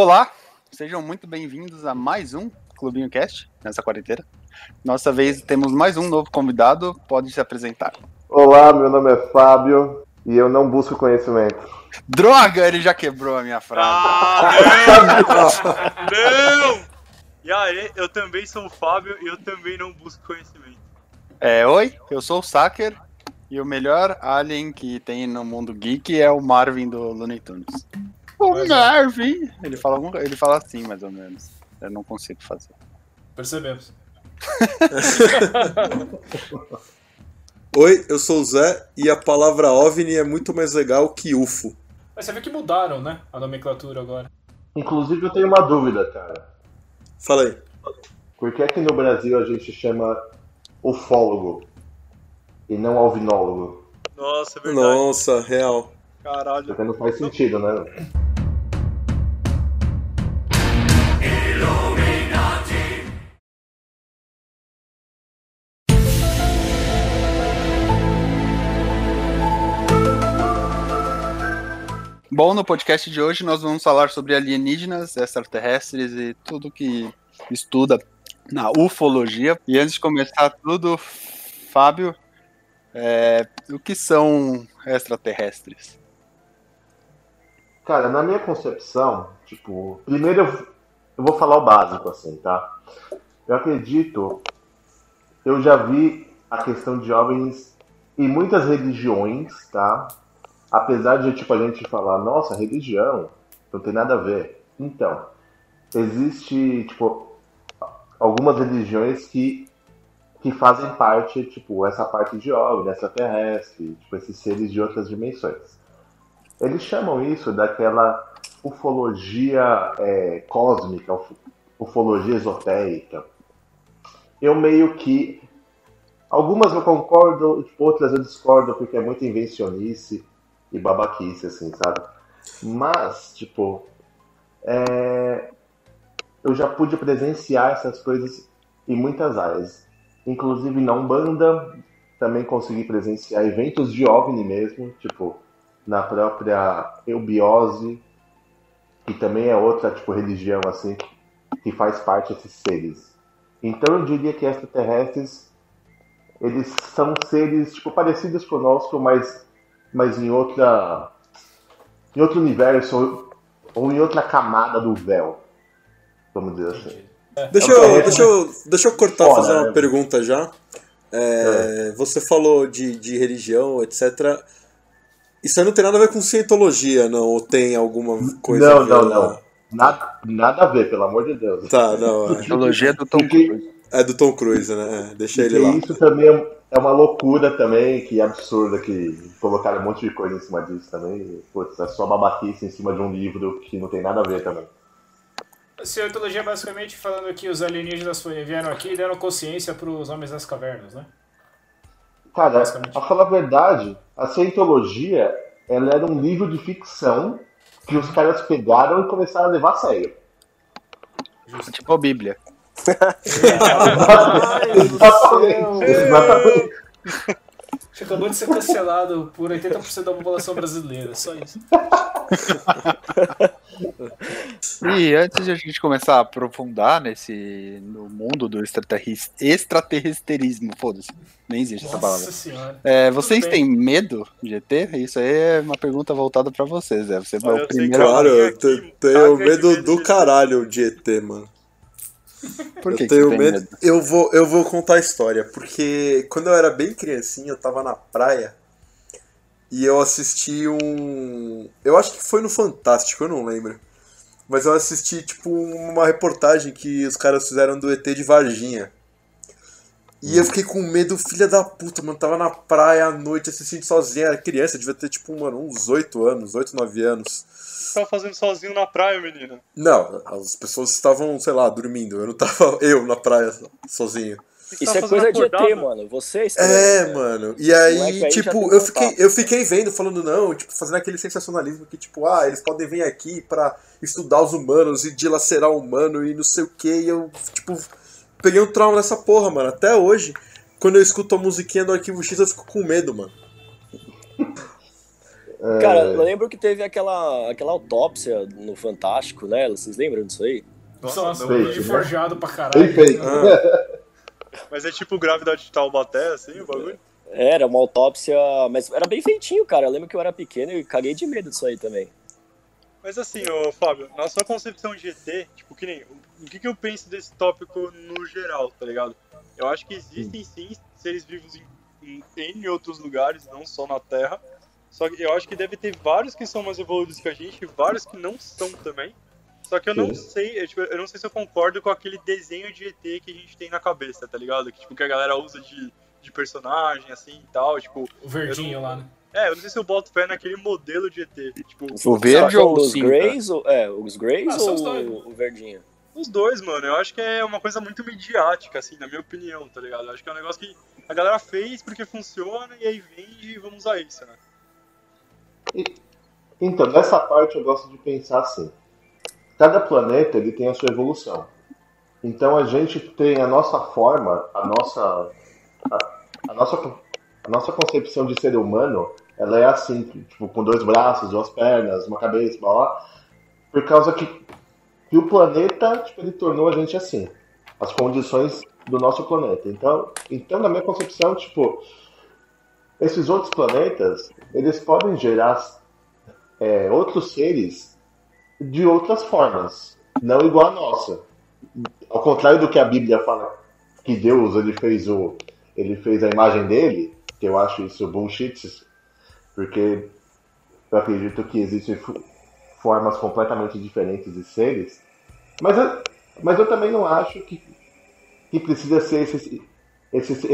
Olá, sejam muito bem-vindos a mais um Clubinho Cast nessa quarentena. Nossa vez temos mais um novo convidado, pode se apresentar. Olá, meu nome é Fábio e eu não busco conhecimento. Droga, ele já quebrou a minha frase. Ah, não! não! E aí, eu também sou o Fábio e eu também não busco conhecimento. É, oi, eu sou o Saker e o melhor alien que tem no mundo geek é o Marvin do Looney Tunes. O Mas é. Marvin! Ele fala, ele fala assim, mais ou menos. Eu não consigo fazer. Percebemos. Oi, eu sou o Zé e a palavra OVNI é muito mais legal que UFO. Mas você vê que mudaram, né? A nomenclatura agora. Inclusive, eu tenho uma dúvida, cara. Fala aí. Por que é que no Brasil a gente chama ufólogo e não alvinólogo? Nossa, é verdade. Nossa, real. Caralho. Porque não faz sentido, né? Bom, no podcast de hoje nós vamos falar sobre alienígenas, extraterrestres e tudo que estuda na ufologia. E antes de começar tudo, Fábio, é, o que são extraterrestres? Cara, na minha concepção, tipo, primeiro eu, eu vou falar o básico, assim, tá? Eu acredito, eu já vi a questão de OVNIs em muitas religiões, tá? Apesar de, tipo, a gente falar, nossa, religião, não tem nada a ver. Então, existe, tipo, algumas religiões que, que fazem parte, tipo, essa parte de OVNI, extraterrestre, tipo, esses seres de outras dimensões. Eles chamam isso daquela ufologia é, cósmica, uf- ufologia esotérica. Eu meio que. Algumas eu concordo, outras eu discordo, porque é muita invencionice e babaquice, assim, sabe? Mas, tipo. é, Eu já pude presenciar essas coisas em muitas áreas. Inclusive na Umbanda, também consegui presenciar eventos de OVNI mesmo, tipo na própria eubiose, que também é outra tipo religião assim que faz parte desses seres. Então eu diria que extraterrestres eles são seres tipo parecidos conosco, mas mas em outra em outro universo ou, em outra camada do véu, vamos dizer assim. Deixa É um eu, terreno deixa eu, deixa eu cortar fazer uma né? pergunta já. É, Você falou de, de religião, etc. Isso aí não tem nada a ver com cientologia, não? Ou tem alguma coisa Não, a não, não. Nada, nada a ver, pelo amor de Deus. Tá, não. é- Teologia do Tom Cruise. É do Tom Cruise, né? É, Deixa ele lá. isso também é- é uma loucura também, que é absurda que colocaram um monte de coisa em cima disso também. Putz, é só babaquice em cima de um livro que não tem nada a ver também. A cientologia é basicamente falando que os alienígenas vieram aqui e deram consciência para os homens das cavernas, né? Cara, a falar a verdade, a cientologia ela era um livro de ficção que os caras pegaram e começaram a levar a sério. Tipo a Bíblia. Exatamente. Exatamente. Que acabou de ser cancelado por 80% da população brasileira, só isso. E antes de a gente começar a aprofundar nesse no mundo do extraterris- extraterrestrismo, foda-se, nem existe essa palavra. Nossa senhora. É, vocês bem. têm medo de ET? Isso aí é uma pergunta voltada pra vocês, é. Você é Olha, o eu sei primeiro. Claro, eu tenho de medo medo do caralho de ET, mano. Por que, eu que tenho medo. medo? Eu vou, eu vou contar a história, porque quando eu era bem criancinha, eu tava na praia e eu assisti um. Eu acho que foi no Fantástico, eu não lembro. Mas eu assisti, tipo, uma reportagem que os caras fizeram do ET de Varginha. E eu fiquei com medo, filha da puta, mano. Tava na praia à noite assistindo sozinha, era criança, devia ter, tipo, mano, uns 8 anos, 8, 9 anos. Você tá fazendo sozinho na praia, menina? Não, as pessoas estavam, sei lá, dormindo. Eu não tava eu na praia sozinho. Isso é coisa de fazendo ET, acordado? mano. Você é É, né? mano. E aí, aí tipo, eu fiquei, eu fiquei vendo, falando não, tipo, fazendo aquele sensacionalismo que, tipo, ah, eles podem vir aqui pra estudar os humanos e dilacerar o humano e não sei o que. E eu, tipo, peguei um trauma nessa porra, mano. Até hoje, quando eu escuto a musiquinha do Arquivo X, eu fico com medo, mano. É, Cara, eu lembro que teve aquela, aquela autópsia no Fantástico, né? Vocês lembram disso aí? Nossa, um fake, né? forjado pra caralho. Bem feito. Mas é tipo gravidade de Taubaté, assim, o bagulho? Era uma autópsia, mas era bem feitinho, cara. Eu lembro que eu era pequeno e caguei de medo disso aí também. Mas assim, ô Fábio, na sua concepção de ET, tipo, que nem. O que, que eu penso desse tópico no geral, tá ligado? Eu acho que existem sim seres vivos em, em N outros lugares, não só na Terra. Só que eu acho que deve ter vários que são mais evoluídos que a gente e vários que não são também. Só que eu não Sim. sei, eu, tipo, eu não sei se eu concordo com aquele desenho de ET que a gente tem na cabeça, tá ligado? Que, tipo, que a galera usa de, de personagem, assim e tal. Tipo, O verdinho lá, né? É, eu não sei se eu boto fé naquele modelo de ET. Tipo, O verde ou os? Greys, ou, é, os Greys Ah, ou os dois. o, o verdinho? Os dois, mano, eu acho que é uma coisa muito midiática, assim, na minha opinião, tá ligado? Eu acho que é um negócio que a galera fez porque funciona e aí vende e vamos usar isso, né? Então, nessa parte eu gosto de pensar assim. Cada planeta ele tem a sua evolução. Então a gente tem a nossa forma, a nossa a, a nossa a nossa concepção de ser humano, ela é assim, tipo com dois braços, duas pernas, uma cabeça, blá, por causa que, que o planeta tipo, ele tornou a gente assim, as condições do nosso planeta. Então, então na minha concepção, tipo, esses outros planetas, eles podem gerar é, outros seres de outras formas, não igual a nossa. Ao contrário do que a Bíblia fala que Deus ele fez o ele fez a imagem dele, que eu acho isso bullshit, porque eu acredito que existem formas completamente diferentes de seres, mas eu, mas eu também não acho que, que precisa ser esse, esse,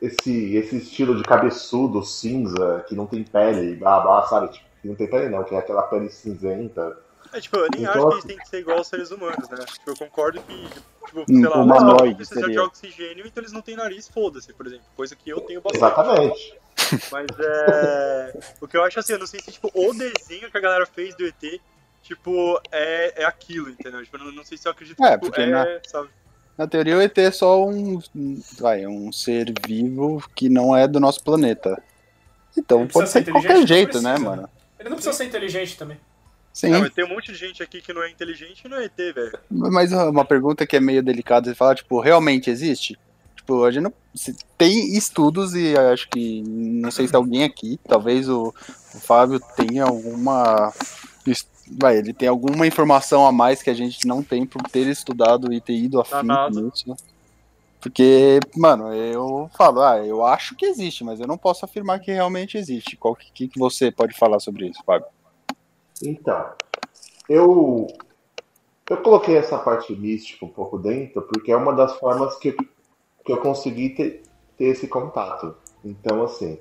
esse, esse estilo de cabeçudo, cinza, que não tem pele, blá blá, sabe? Tipo, que não tem pele não, que é aquela pele cinzenta. É, tipo, eu nem Então, acho que eles têm que ser igual aos seres humanos, né? Tipo, eu concordo que, tipo, sei lá, eles precisam de seria. oxigênio, então eles não têm nariz, foda-se, por exemplo. Coisa que eu tenho bastante. Exatamente. Mas é. O que eu acho assim, eu não sei se tipo, o desenho que a galera fez do ET, tipo, é, é aquilo, entendeu? Tipo, eu não, não sei se eu acredito É, que tipo, porque é, na- sabe? Na teoria, o ET é só um, vai, um ser vivo que não é do nosso planeta. Então pode precisa ser de qualquer inteligente, jeito, né, precisa, mano? Ele não precisa ser inteligente também. Sim, tem um monte de gente aqui que não é inteligente e não é ET, velho. mas uma pergunta que é meio delicada de falar, tipo, realmente existe? Tipo, a gente não. tem estudos e acho que. Não sei se alguém aqui, talvez o, o Fábio tenha alguma. Vai, ele tem alguma informação a mais que a gente não tem por ter estudado e ter ido a Tá fim nada. nisso. né? Porque, mano, eu falo, ah, eu acho que existe, mas eu não posso afirmar que realmente existe. Qual que que você pode falar sobre isso, Fábio? Então, eu eu coloquei essa parte mística um pouco dentro porque é uma das formas que que eu consegui ter, ter esse contato. Então, assim,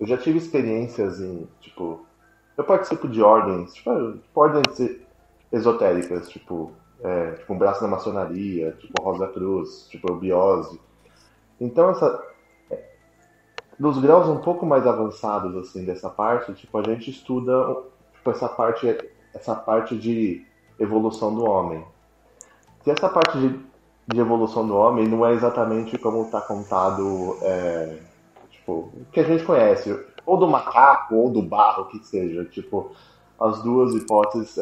eu já tive experiências em, tipo, eu participo de ordens, tipo, tipo ordens esotéricas, tipo, é, tipo um braço da maçonaria, tipo Rosa Cruz, tipo Biose. Então, essa, é, nos graus um pouco mais avançados, assim, dessa parte, tipo, a gente estuda tipo, essa parte, essa parte de evolução do homem. Se essa parte de, de evolução do homem não é exatamente como está contado, é, tipo, o que a gente conhece, ou do macaco ou do barro, que seja, tipo, as duas hipóteses,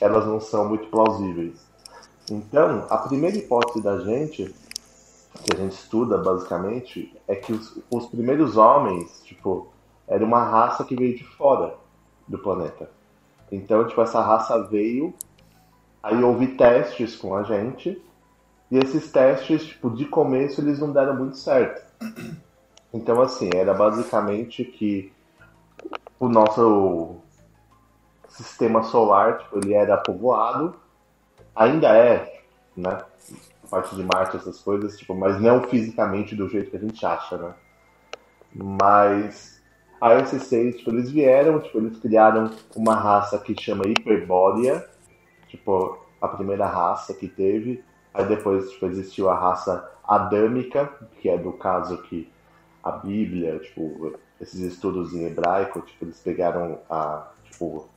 elas não são muito plausíveis. Então, a primeira hipótese da gente, que a gente estuda basicamente, é que os, os primeiros homens, tipo, era uma raça que veio de fora do planeta. Então, tipo, essa raça veio, aí houve testes com a gente, e esses testes, tipo, de começo eles não deram muito certo. Então, assim, era basicamente que o nosso sistema solar, tipo, ele era povoado, ainda é, né? A parte de Marte, essas coisas, tipo, mas não fisicamente do jeito que a gente acha, né? Mas aí esses seres, tipo, eles vieram, tipo, eles criaram uma raça que chama Hiperbórea, tipo, a primeira raça que teve. Aí depois, tipo, existiu a raça adâmica, que é do caso que a Bíblia, tipo, esses estudos em hebraico, tipo, eles pegaram a, tipo,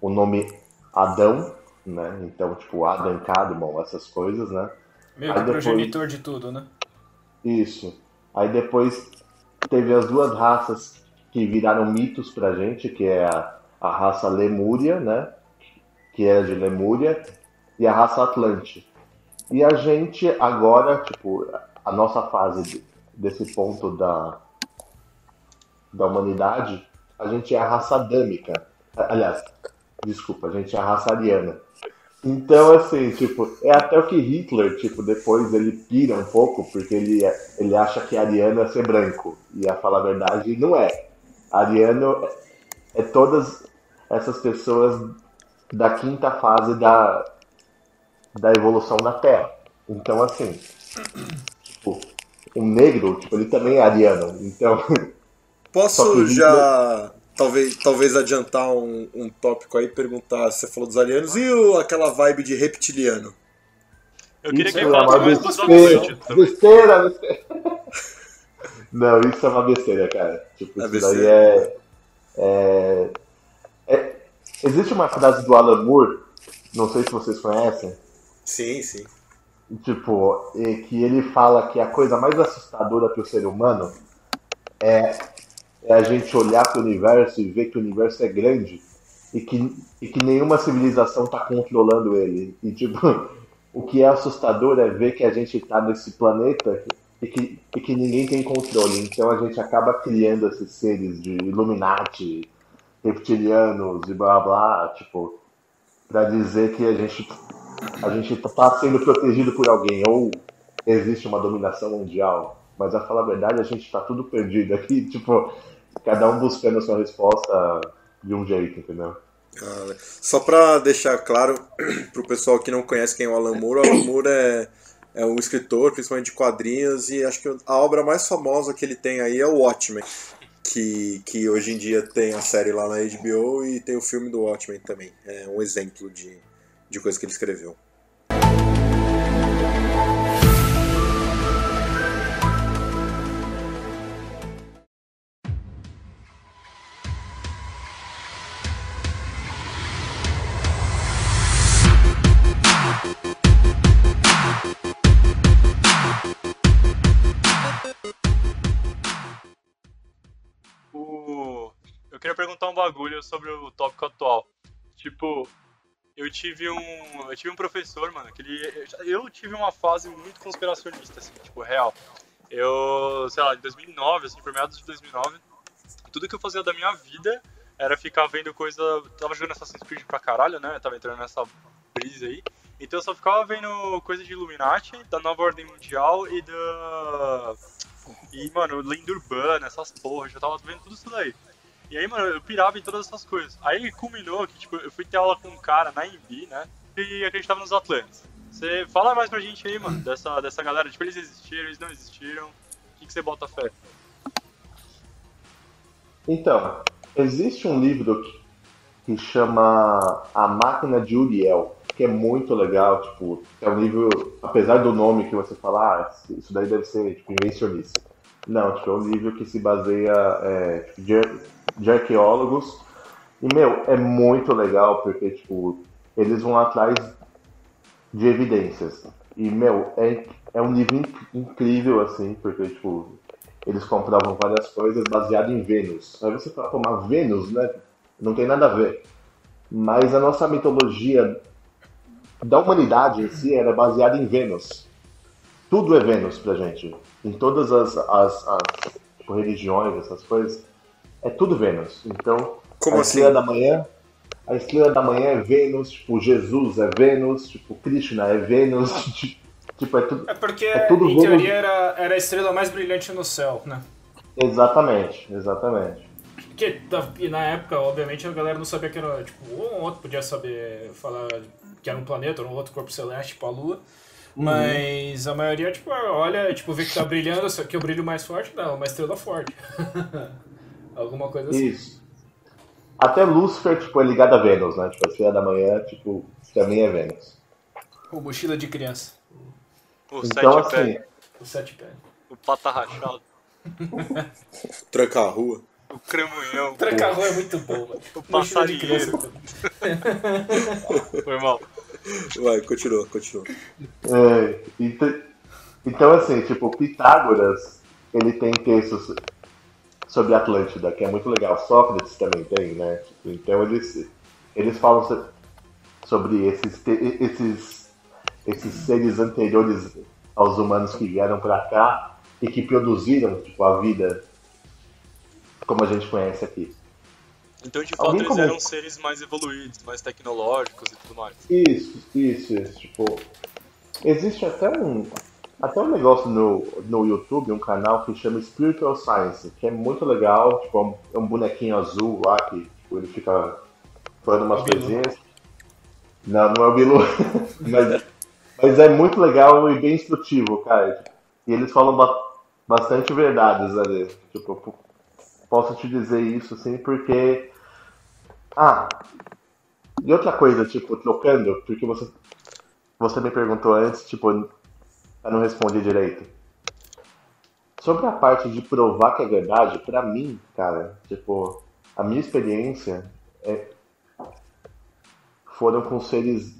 o nome Adão, né? Então, tipo, Adam, Cadmon, essas coisas, né? Meio Aí que depois- progenitor de tudo, né? Isso. Aí depois teve as duas raças que viraram mitos pra gente, que é a, a raça Lemúria, né? Que era de Lemúria, e a raça Atlante. E a gente agora, tipo, a nossa fase desse ponto da, da humanidade, a gente é a raça adâmica. Aliás, desculpa, a gente é a raça ariana. Então, assim, tipo, é até o que Hitler, tipo, depois ele pira um pouco, porque ele, ele acha que ariano é ser branco. E a falar a verdade, não é. Ariano é todas essas pessoas da quinta fase da, da evolução da Terra. Então, assim, tipo, o negro, tipo, ele também é ariano. Então. Posso já talvez, talvez adiantar um, um tópico aí perguntar, você falou dos alianos, e o, aquela vibe de reptiliano? Eu queria Isso que é ele falasse mais dos besteira, besteira. Não, isso é uma besteira, cara. Tipo, É isso daí é, é, é- Existe uma frase do Alan Moore, não sei se vocês conhecem, Sim, sim. tipo, que ele fala que a coisa mais assustadora para o ser humano é, é a gente olhar para o universo e ver que o universo é grande e que, e que nenhuma civilização está controlando ele. E tipo, o que é assustador é ver que a gente está nesse planeta e que, e que ninguém tem controle. Então a gente acaba criando esses seres de Illuminati, reptilianos e blá blá, tipo, para dizer que a gente a gente está sendo protegido por alguém, ou existe uma dominação mundial. Mas a falar a verdade, a gente está tudo perdido aqui, tipo, cada um buscando a sua resposta de um jeito, entendeu? Só pra deixar claro pro pessoal que não conhece quem é o Alan Moore, o Alan Moore é, é um escritor, principalmente de quadrinhos, e acho que a obra mais famosa que ele tem aí é o Watchmen, que, que hoje em dia tem a série lá na HBO e tem o filme do Watchmen também. É um exemplo de, de coisa que ele escreveu. Bagulho sobre o tópico atual. Tipo, eu tive um. Eu tive um professor, mano, que ele. Eu tive uma fase muito conspiracionista, assim, tipo, real. Eu, sei lá, em 2009, assim, por meados de 2009, tudo que eu fazia da minha vida era ficar vendo coisa. Tava jogando Assassin's Creed pra caralho, né? Eu tava entrando nessa brisa aí. Então eu só ficava vendo coisa de Illuminati, da nova ordem mundial e da. E, mano, lenda urbana, essas porras, eu tava vendo tudo isso daí. E aí, mano, eu pirava em todas essas coisas. Aí culminou que, tipo, eu fui ter aula com um cara na Embi, né? E acreditava nos Atlantes. Você fala mais pra gente aí, mano, dessa, dessa galera. Tipo, eles existiram, eles não existiram. O que, que você bota fé? Então, existe um livro que, que chama A Máquina de Uriel, que é muito legal, tipo, é um livro, apesar do nome que você fala, ah, isso daí deve ser tipo, invencionista. Não, tipo, é um livro que se baseia é, tipo, de, arqueólogos. E, meu, é muito legal, porque, tipo, eles vão atrás de evidências. E, meu, é, é um livro inc- incrível, assim, porque, tipo, eles comprovam várias coisas baseado em Vênus. Aí você fala, pô, mas Vênus, né? Não tem nada a ver. Mas a nossa mitologia da humanidade em si era baseada em Vênus. Tudo é Vênus pra gente. Em todas as, as, as tipo, religiões, essas coisas, é tudo Vênus. Então, Como a assim? estrela da manhã, a estrela da manhã é Vênus, tipo, Jesus é Vênus, tipo, Krishna é Vênus, tipo, é tudo. É porque, É tudo em Vênus. teoria, era, era a estrela mais brilhante no céu, né? Exatamente, exatamente. Porque, e na época, obviamente, a galera não sabia que era, tipo, um outro podia saber falar que era um planeta ou um outro corpo celeste, tipo a Lua. Mas a maioria, tipo, olha, tipo, vê que tá brilhando, só que o brilho mais forte, não, uma estrela forte. Alguma coisa assim. Isso. Até Lúcifer, tipo, é ligado a Vênus, né? Tipo, a estrela da manhã, tipo, também é Vênus. O mochila de criança. O Então, sete assim, pé, O sete pés. o pata rachado, Tranca a rua. o cramunhão, Tranca-rua é muito bom, mano. o Mochila de criança passarinheiro. também. Foi mal. Vai, continua, continua. É, então, então, assim, tipo, Pitágoras, ele tem textos sobre Atlântida, que é muito legal. Sócrates também tem, né? Tipo, então eles, eles falam so- sobre esses, esses, esses seres anteriores aos humanos que vieram para cá e que produziram tipo, a vida como a gente conhece aqui. Então, de fato, Alguém eles comentou- eram seres mais evoluídos, mais tecnológicos e tudo mais. Isso, isso, isso. Tipo, existe até um, até um negócio no, no YouTube, um canal que chama Spiritual Science, que é muito legal. Tipo, é um, é um bonequinho azul lá que tipo, ele fica falando umas É coisinhas. Não, não é o Bilu. mas, mas é muito legal e bem instrutivo, cara. E eles falam ba- bastante verdades ali. Tipo, posso te dizer isso assim porque. Ah, e outra coisa, tipo, trocando, porque você, você me perguntou antes, tipo, eu não respondi direito. Sobre a parte de provar que é verdade, pra mim, cara, tipo, a minha experiência é, foram com seres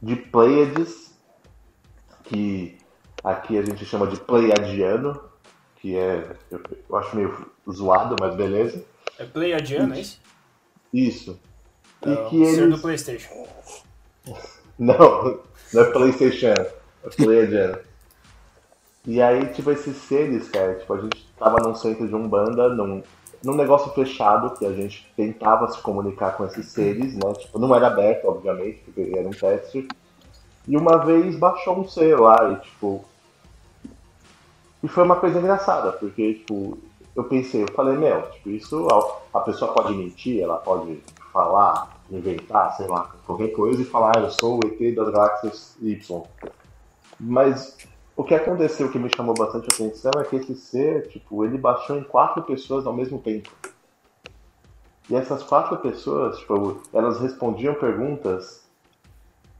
de Pleiades, que aqui a gente chama de Pleiadiano, que é, eu, eu acho meio zoado, mas beleza. É Pleiadiano, é isso? Isso. E o que ser eles. do Playstation. Não, não é PlayStation, Pleiadiano. E aí, tipo, esses seres, cara, tipo, a gente tava num centro de Umbanda, num, num negócio fechado, que a gente tentava se comunicar com esses seres, né? Tipo, não era aberto, obviamente, porque era um teste. E uma vez baixou um ser lá, e tipo. E foi uma coisa engraçada, porque, tipo, eu pensei, eu falei, meu, tipo, isso a, a pessoa pode mentir, ela pode falar, inventar, sei lá, qualquer coisa e falar, ah, eu sou o ET das galáxias Y. Mas o que aconteceu que me chamou bastante atenção é que esse ser, tipo, ele baixou em quatro pessoas ao mesmo tempo. E essas quatro pessoas, tipo, elas respondiam perguntas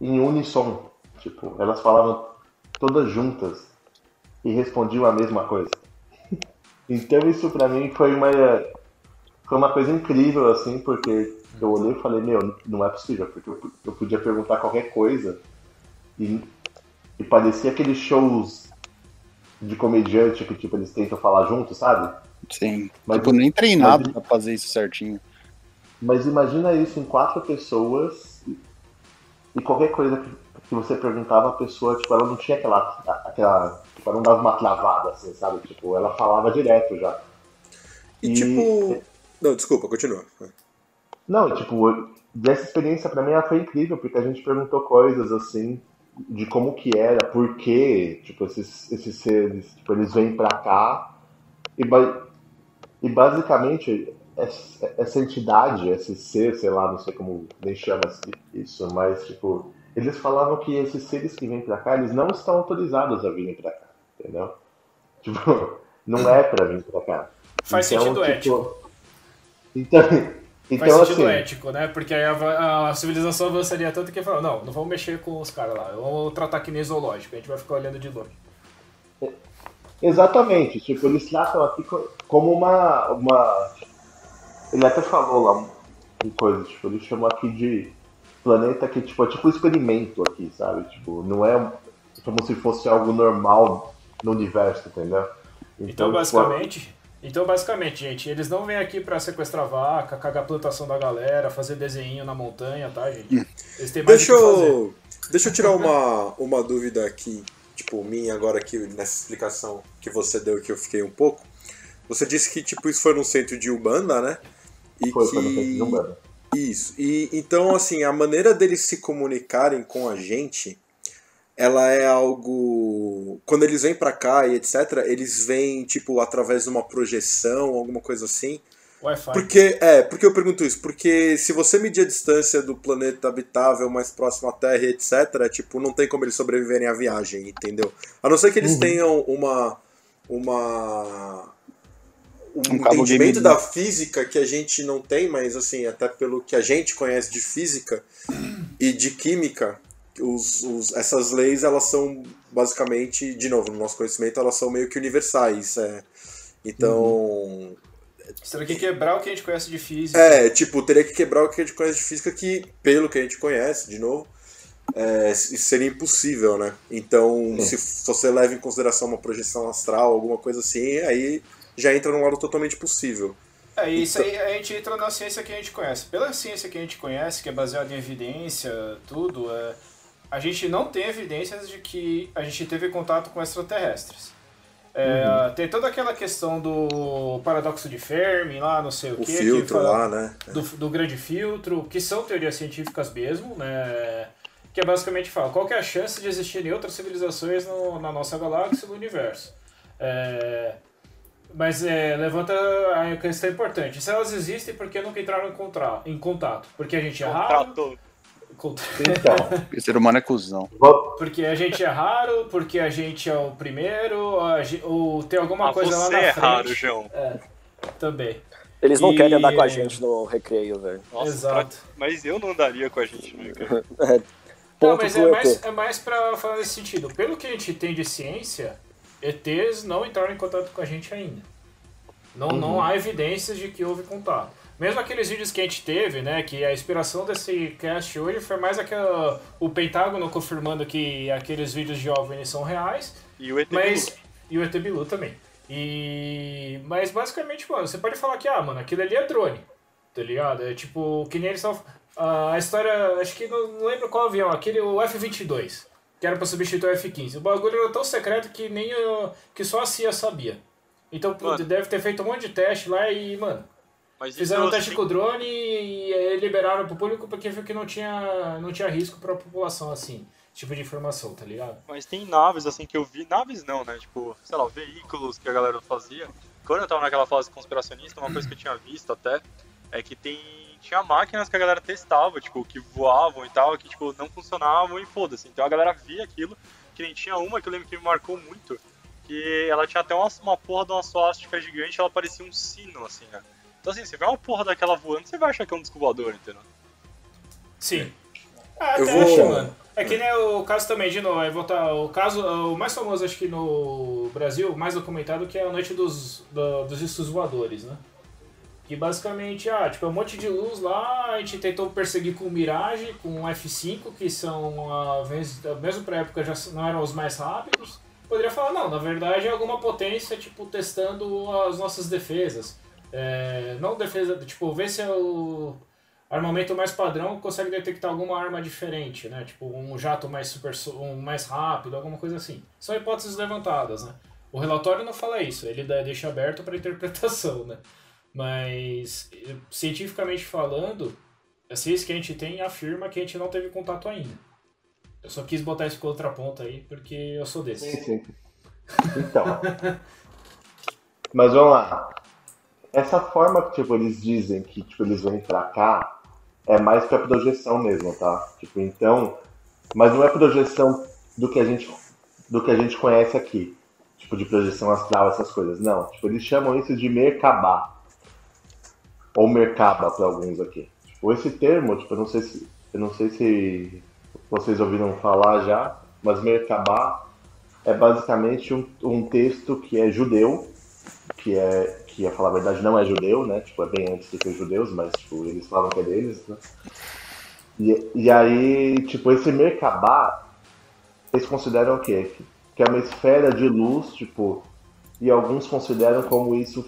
em unissom. Tipo, elas falavam todas juntas e respondiam a mesma coisa. Então isso pra mim foi uma foi uma coisa incrível assim, porque eu olhei e falei, meu, não é possível, porque eu, eu podia perguntar qualquer coisa e, e parecia aqueles shows de comediante que tipo eles tentam falar junto, sabe? Sim. Mas- tipo, nem treinado mas- pra fazer isso certinho. Mas imagina isso em quatro pessoas e, e qualquer coisa que, que você perguntava, a pessoa, tipo, ela não tinha aquela. aquela tipo, ela não dava uma travada, assim, sabe? Tipo, ela falava direto já. E E- tipo. Não, desculpa, continua. Não, tipo, dessa experiência pra mim ela foi incrível, porque a gente perguntou coisas assim, de como que era, por quê, tipo, esses, esses seres, tipo, eles vêm pra cá e, ba- e basicamente essa, essa entidade, esse ser, sei lá, não sei como nem chama isso, mas tipo, eles falavam que esses seres que vêm pra cá, eles não estão autorizados a virem pra cá, entendeu? Tipo, não é pra vir pra cá. Faz Então, sentido tipo, ético. Então, Faz então sentido assim, ético, né? Porque aí a, a civilização avançaria tanto que falou, não, não vamos mexer com os caras lá, vamos tratar que nem zoológico, a gente vai ficar olhando de longe. Exatamente, tipo, eles tratam aqui co- como uma, uma. Ele até falou lá um- uma coisa, tipo, ele chamou aqui de planeta que tipo, é tipo um experimento aqui, sabe? Tipo, não é um- como se fosse algo normal no universo, entendeu? Então, tipo, basicamente, então, basicamente, gente, eles não vêm aqui pra sequestrar vaca, cagar a plantação da galera, fazer desenho na montanha, tá, gente? Eles têm mais Deixa que fazer. eu, deixa eu tirar uma, uma dúvida aqui, tipo, minha agora aqui nessa explicação que você deu que eu fiquei um pouco. Você disse que, tipo, isso foi num centro de Ubanda, né? E foi, que... foi no centro de Umbanda. Isso. E então, assim, a maneira deles se comunicarem com a gente, ela é algo. Quando eles vêm pra cá e etc., eles vêm, tipo, através de uma projeção, alguma coisa assim. Wi-Fi. Porque, é, porque eu pergunto isso? Porque se você medir a distância do planeta habitável mais próximo à Terra e etc., tipo, não tem como eles sobreviverem à viagem, entendeu? A não ser que eles Uhum. tenham uma. uma. Um, Um entendimento da física que a gente não tem, mas assim, até pelo que a gente conhece de física e de química, os, os- essas leis elas são basicamente, de novo, no nosso conhecimento, elas são meio que universais. é. Então, Isso daqui quebrar o que a gente conhece de física. é, tipo, teria que quebrar o que a gente conhece de física, que, pelo que a gente conhece, de novo, é, seria impossível, né? Então, se f- você leva em consideração uma projeção astral, alguma coisa assim, aí já entra num lado totalmente possível. É, isso aí a gente entra na ciência que a gente conhece. Pela ciência que a gente conhece, que é baseada em evidência, tudo, é, a gente não tem evidências de que a gente teve contato com extraterrestres. É, Uhum. Tem toda aquela questão do paradoxo de Fermi, lá, não sei o, O quê, filtro que fala lá, né? do, do grande filtro, que são teorias científicas mesmo, né? Que é basicamente fala qual que é a chance de existirem outras civilizações no- na nossa galáxia e no universo. É, mas é, levanta a questão importante. Se elas existem, por que nunca entraram em, contra, em contato? Porque a gente é raro. Contratou. Contra- Então, Porque ser humano é cuzão. Porque a gente é raro, porque a gente é o primeiro, ou tem alguma Ah, coisa lá você na é frente. raro, João. Também. Eles não E- querem andar com a gente no recreio, velho. Nossa, Exato. pra- Mas eu não andaria com a gente, né, cara? Não, Ponto mas é mais, é mais pra falar nesse sentido. Pelo que a gente tem de ciência, ETs não entraram em contato com a gente ainda. Não, não há evidências de que houve contato. Mesmo aqueles vídeos que a gente teve, né, que a inspiração desse cast hoje foi mais aquela, o Pentágono confirmando que aqueles vídeos de OVNI são reais, E o ET mas Bilu. e o ET Bilu também. E mas basicamente, mano, você pode falar que ah, mano, aquilo ali é drone. Tá ligado? É tipo, que nem eles estavam a história, acho que não, não lembro qual avião, aquele o F22, que era pra substituir o F15. O bagulho era tão secreto que nem o, que só a CIA sabia. Então Mano. deve ter feito um monte de teste lá e, mano, Mas fizeram um teste com o drone e, liberaram pro público porque viu que não tinha, não tinha risco pra população assim, tipo de informação, tá ligado? Mas tem naves, assim, que eu vi. Naves não, né? Tipo, sei lá, veículos que a galera fazia. Quando eu tava naquela fase conspiracionista, uma coisa que eu tinha visto até é que tem. Tinha máquinas que a galera testava, tipo, que voavam e tal, que, tipo, não funcionavam e foda-se. Então a galera via aquilo, que nem tinha uma que eu lembro que me marcou muito, que ela tinha até uma, uma porra de uma suástica gigante, ela parecia um sino, assim, né? Então assim, você vê uma porra daquela voando, você vai achar que é um disco voador, entendeu? Sim. Ah, Eu até vou- acho, mano. É que nem o caso também, de novo, aí voltar, o caso, o mais famoso acho que no Brasil, mais documentado, que é a noite dos, do- dos discos voadores, né? Que basicamente, ah, tipo, é um monte de luz lá, a gente tentou perseguir com o Mirage, com o F5, que são, ah, vezes- mesmo pra época, já não eram os mais rápidos. Poderia falar, não, na verdade é alguma potência, tipo, testando as nossas defesas. É, não defesa, tipo, ver se é o armamento mais padrão consegue detectar alguma arma diferente, né? Tipo, um jato mais super, um mais rápido, alguma coisa assim. São hipóteses levantadas, né? O relatório não fala isso, ele deixa aberto para interpretação, né? Mas, cientificamente falando, a ciência que a gente tem afirma que a gente não teve contato ainda. Eu só quis botar esse contraponto aí porque eu sou desse. Sim, sim. Então. Mas vamos lá. Essa forma que tipo, eles dizem que tipo, eles vêm pra cá é mais pra projeção mesmo, tá? Tipo, então. Mas não é projeção do que a gente, do que a gente conhece aqui. Tipo, de projeção astral, essas coisas. Não. Tipo, eles chamam isso de Merkabah. Ou Merkaba para alguns aqui. Tipo, esse termo, tipo, eu não sei se. Eu não sei se vocês ouviram falar já, mas Merkabah é basicamente um, um texto que é judeu, que é, que a falar a verdade não é judeu, né? Tipo, é bem antes de ser judeus, mas tipo, eles falam que é deles, né? E, e aí, tipo, esse Merkabah, eles consideram o quê? Que é uma esfera de luz, tipo, e alguns consideram como isso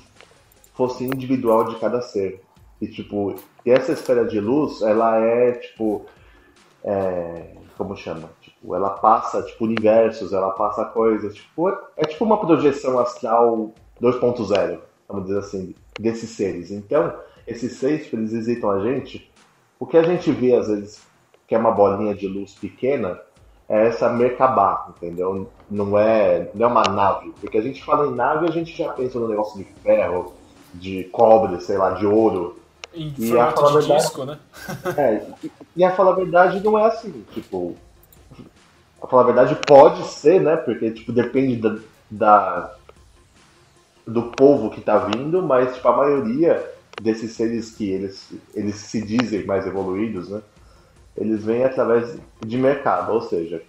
fosse individual de cada ser. E tipo, e essa esfera de luz, ela é tipo, é, como chama? Tipo, ela passa tipo universos, ela passa coisas, tipo, é tipo uma projeção astral 2.0, vamos dizer assim, desses seres. Então, esses seres, tipo, eles visitam a gente. O que a gente vê às vezes que é uma bolinha de luz pequena é essa Merkabah, entendeu? Não é, não é uma nave, porque a gente fala em nave, a gente já pensa no negócio de ferro, de cobre, sei lá, de ouro. Em E a falar de verdade- disco, né? É, e- e a falar a verdade não é assim, tipo. A falar a verdade pode ser, né? Porque tipo, depende da, da- do povo que tá vindo, mas tipo, a maioria desses seres que eles, eles se dizem mais evoluídos, né? Eles vêm através de mercado, ou seja,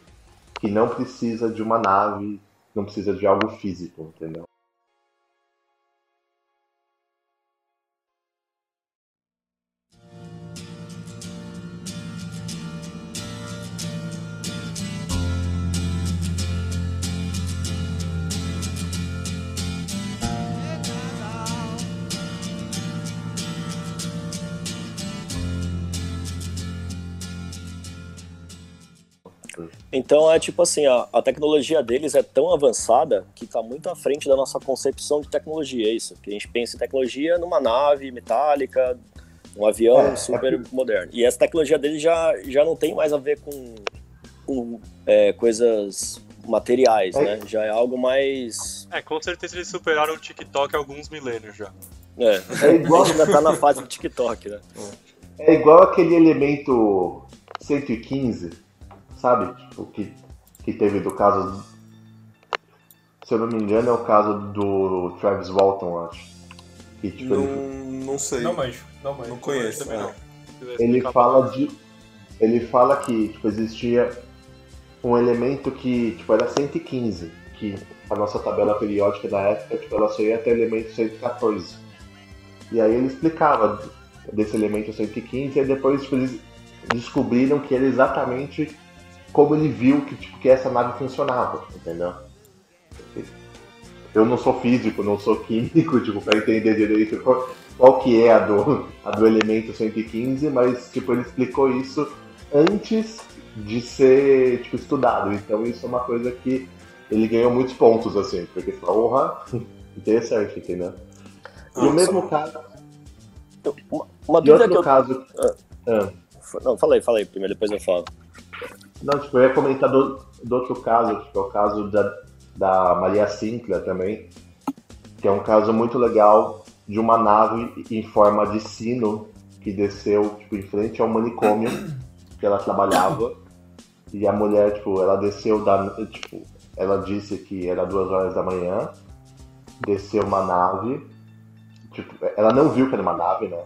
que não precisa de uma nave, não precisa de algo físico, entendeu? Então é tipo assim, a, a tecnologia deles é tão avançada que tá muito à frente da nossa concepção de tecnologia, é isso. Que a gente pensa em tecnologia numa nave metálica, um avião É, super moderno. E essa tecnologia deles já, já não tem mais a ver com, com é, coisas materiais, É. né? Já é algo mais. É, com certeza eles superaram o TikTok há alguns milênios já. É, É igual- a gente ainda tá na fase do TikTok, né? É igual aquele elemento 115, sabe? Tipo, que, que teve do caso. Se eu não me engano, é o caso do Travis Walton, acho. Que, tipo, Não, ele, não sei. Não manjo, não manjo. Não conheço. Também é. não. Quiser ele fala de. Ele fala que tipo, existia um elemento que tipo, era 115, que a nossa tabela periódica da época tipo, ela só ia até elemento 114. E aí ele explicava desse elemento 115 e depois tipo, eles descobriram que era exatamente como ele viu que, tipo, que essa nave funcionava, entendeu? Eu não sou físico, não sou químico, tipo, para entender direito qual, qual que é a do, a do elemento 115, mas tipo, ele explicou isso antes de ser tipo, estudado. Então isso é uma coisa que ele ganhou muitos pontos, assim, porque porra, interessante, entendeu? E o mesmo caso, Uma, uma dúvida que eu. caso. Ah. Não, falei, falei primeiro, depois eu falo. Não, tipo, eu ia comentar do, do outro caso, tipo, é o caso da, da Maria Sinclair também, que é um caso muito legal de uma nave em forma de sino que desceu tipo, em frente ao manicômio que ela trabalhava. E a mulher, tipo, ela desceu da. Tipo, ela disse que era duas horas da manhã, desceu uma nave. Tipo, ela não viu que era uma nave, né?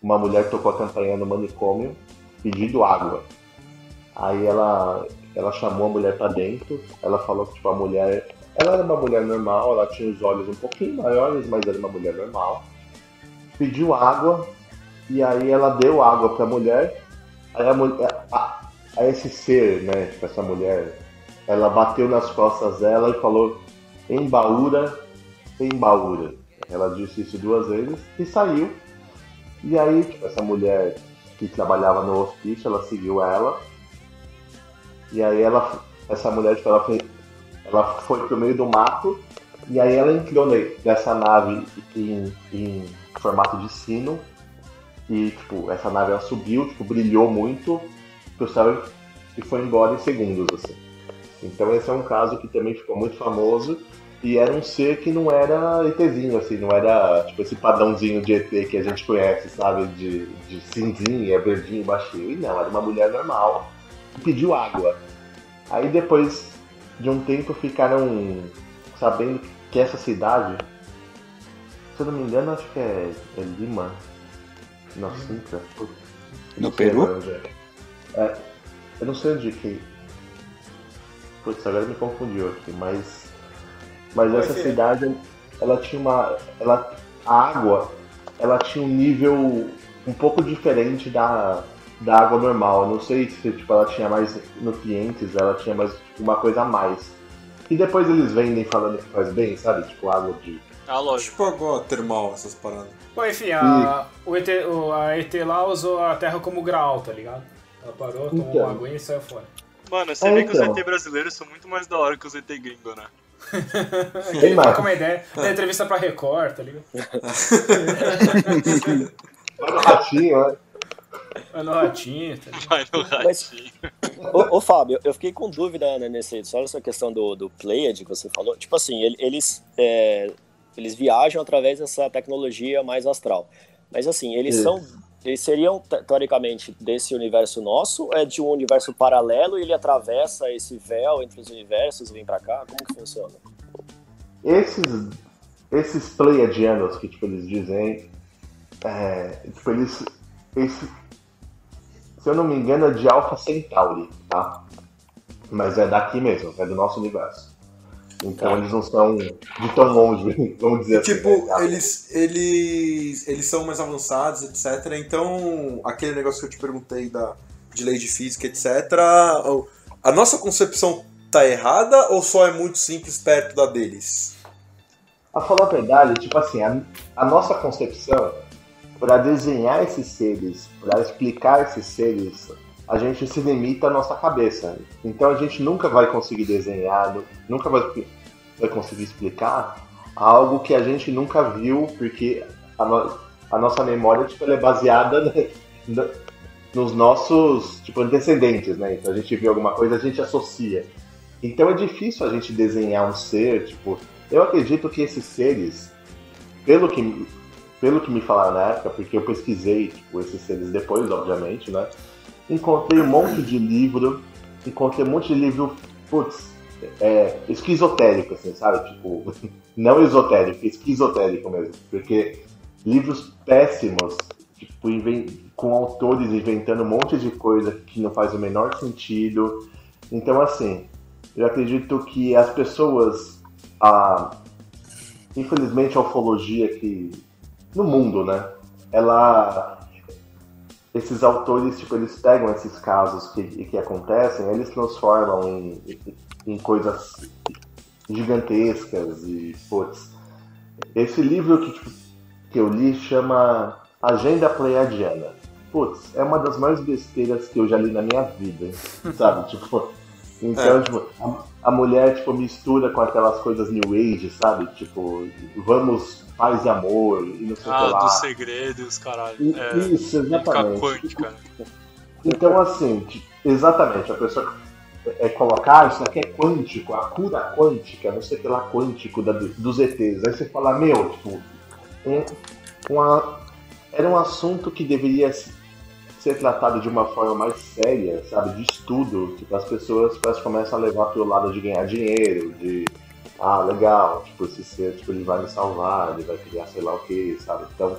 Uma mulher tocou a campainha no manicômio pedindo água. Aí ela, ela chamou a mulher pra dentro. Ela falou que tipo, a mulher. Ela era uma mulher normal, ela tinha os olhos um pouquinho maiores, mas era uma mulher normal. Pediu água, e aí ela deu água pra mulher. Aí a mulher. A, a esse ser, né? Tipo, essa mulher, ela bateu nas costas dela e falou: embaúra, embaúra. Ela disse isso duas vezes e saiu. E aí, tipo, essa mulher que trabalhava no hospício, ela seguiu ela. E aí ela, essa mulher, tipo, ela foi, ela foi pro meio do mato. E aí ela entrou ne- nessa nave em, em formato de sino. E, tipo, essa nave ela subiu, tipo, brilhou muito pro céu e foi embora em segundos, assim. Então esse é um caso que também ficou muito famoso. E era um ser que não era ETzinho, assim, não era tipo esse padrãozinho de ET que a gente conhece, sabe? De, de cinzinha, verdinho, baixinho. E não, era uma mulher normal que pediu água. Aí depois de um tempo ficaram sabendo que essa cidade, se eu não me engano, acho que é, é Lima, na Sintra. Putz, No Peru? é. É, eu não sei onde que. Putz, agora me confundiu aqui, mas. Mas Vai essa ser. cidade, ela tinha uma. Ela, a água, ela tinha um nível um pouco diferente da, da água normal. Eu não sei se tipo, ela tinha mais nutrientes, ela tinha mais tipo, uma coisa a mais. E depois eles vendem falando que faz bem, sabe? Tipo água de. Ah, lógico. Tipo água termal, essas paradas. Bom, enfim, a, o ET, o- a ET lá usou a Terra como grau, tá ligado? Ela parou, tomou Então. uma aguinha e saiu fora. Mano, você É, vê que os então. ET brasileiros são muito mais da hora que os ET gringo, né? Tem Ele mais. troca uma ideia, dá entrevista pra Record, tá ligado? Olha o ratinho, né? Vai no ratinho, tá? Vai no Mas- ratinho. Ô, ô, Fábio, eu fiquei com dúvida né, nesse, só nessa questão do, do Pleiad que você falou. Tipo assim, ele- eles, é, eles viajam através dessa tecnologia mais astral. Mas assim, eles Isso. são. Eles seriam, te- teoricamente, desse universo nosso, ou é de um universo paralelo e ele atravessa esse véu entre os universos e vem pra cá? Como que funciona? Esses, esses pleiadianos que tipo, eles dizem, é, tipo, eles, esse, se eu não me engano, é de Alpha Centauri, tá? Mas é daqui mesmo, é do nosso universo. Então eles não são de tão longe, vamos dizer assim. Tipo, né, tá? eles, eles, eles são mais avançados, etc. Então, aquele negócio que eu te perguntei da, de lei de física, etc. A nossa concepção tá errada ou só é muito simples perto da deles? A falar a verdade, tipo assim, a, a nossa concepção, para desenhar esses seres, para explicar esses seres, a gente se limita à nossa cabeça. Então a gente nunca vai conseguir desenhar, nunca vai, vai conseguir explicar algo que a gente nunca viu, porque a, no, a nossa memória tipo, é baseada na, nos nossos tipo, antecedentes, né? Então a gente viu alguma coisa, a gente associa. Então é difícil a gente desenhar um ser, tipo, eu acredito que esses seres, pelo que, pelo que me falaram na época, porque eu pesquisei tipo, esses seres depois, obviamente, né? Encontrei um monte de livro, encontrei um monte de livro, putz, é, esquizotérico, assim, sabe? Tipo, não esotérico, esquizotérico mesmo. Porque livros péssimos, tipo, com autores inventando um monte de coisa que não faz o menor sentido. Então, assim, eu acredito que as pessoas, infelizmente, a ufologia que no mundo, né? Ela esses autores, tipo, eles pegam esses casos que, que acontecem, eles transformam em, em coisas gigantescas e, putz. Esse livro que, tipo, que eu li chama Agenda Pleiadiana. Putz, é uma das mais besteiras que eu já li na minha vida, sabe? tipo, então, é. tipo, a, a, mulher, tipo, mistura com aquelas coisas New Age, sabe? Tipo, vamos paz e amor e não sei o ah, que lá. Ah, dos segredos, caralho. E, é, isso, exatamente. Quântica. Então, assim, exatamente, a pessoa é, colocar, isso aqui é quântico, a cura quântica, não sei o que lá, quântico da, dos ETs. Aí você fala, meu, tipo, um, uma, era um assunto que deveria ser tratado de uma forma mais séria, sabe, de estudo, tipo, as pessoas parece, começam a levar pelo lado de ganhar dinheiro, de, ah, legal, tipo, esse ser, tipo, ele vai me salvar, ele vai criar sei lá o que, sabe, então,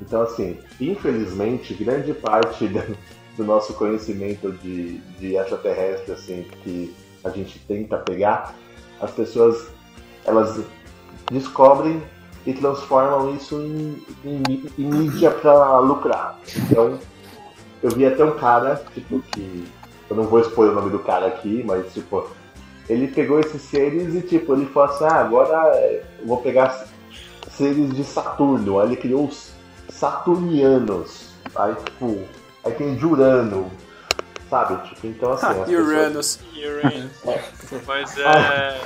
então assim, infelizmente, grande parte do nosso conhecimento de, de extraterrestre, assim, que a gente tenta pegar, as pessoas elas descobrem e transformam isso em, em, em mídia para lucrar. Então, eu vi até um cara, tipo, que. Eu não vou expor o nome do cara aqui, mas, tipo, ele pegou esses seres e, tipo, ele falou assim: ah, agora eu vou pegar seres de Saturno. Aí ele criou os Saturnianos. Aí, tipo, Aí tem Jurano, sabe? Tipo, então assim. Ah, Uranus. Uranus. Mas é.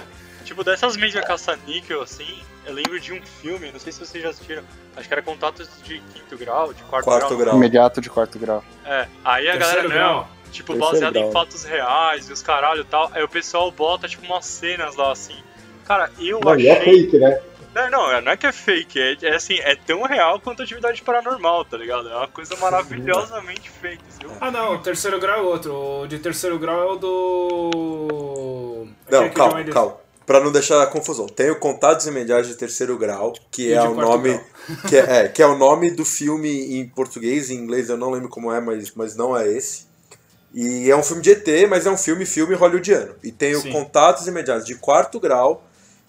Tipo, dessas mídias caça-níquel, assim, eu lembro de um filme, não sei se vocês já assistiram, acho que era Contatos de Quinto Grau, de Quarto, quarto grau. grau. Imediato de quarto grau. É, aí a Terceiro galera, grau. não, tipo, Terceiro baseado grau. em fatos reais e os caralho e tal, aí o pessoal bota, tipo, umas cenas lá, assim. Cara, eu Não, achei... e é fake, né? Não, não, não é que é fake, é, é assim, é tão real quanto atividade paranormal, tá ligado? É uma coisa maravilhosamente feita, viu? Ah não, o terceiro grau é outro. O de terceiro grau é o do. Não, calma, calma. Pra não deixar a confusão. Tem o Contatos Imediatos de Terceiro Grau, que E é de o nome. grau. Que é, é, que é o nome do filme em português, em inglês eu não lembro como é, mas, mas não é esse. E é um filme de ET, mas é um filme, filme hollywoodiano. E tem o Sim. Contatos Imediatos de Quarto Grau,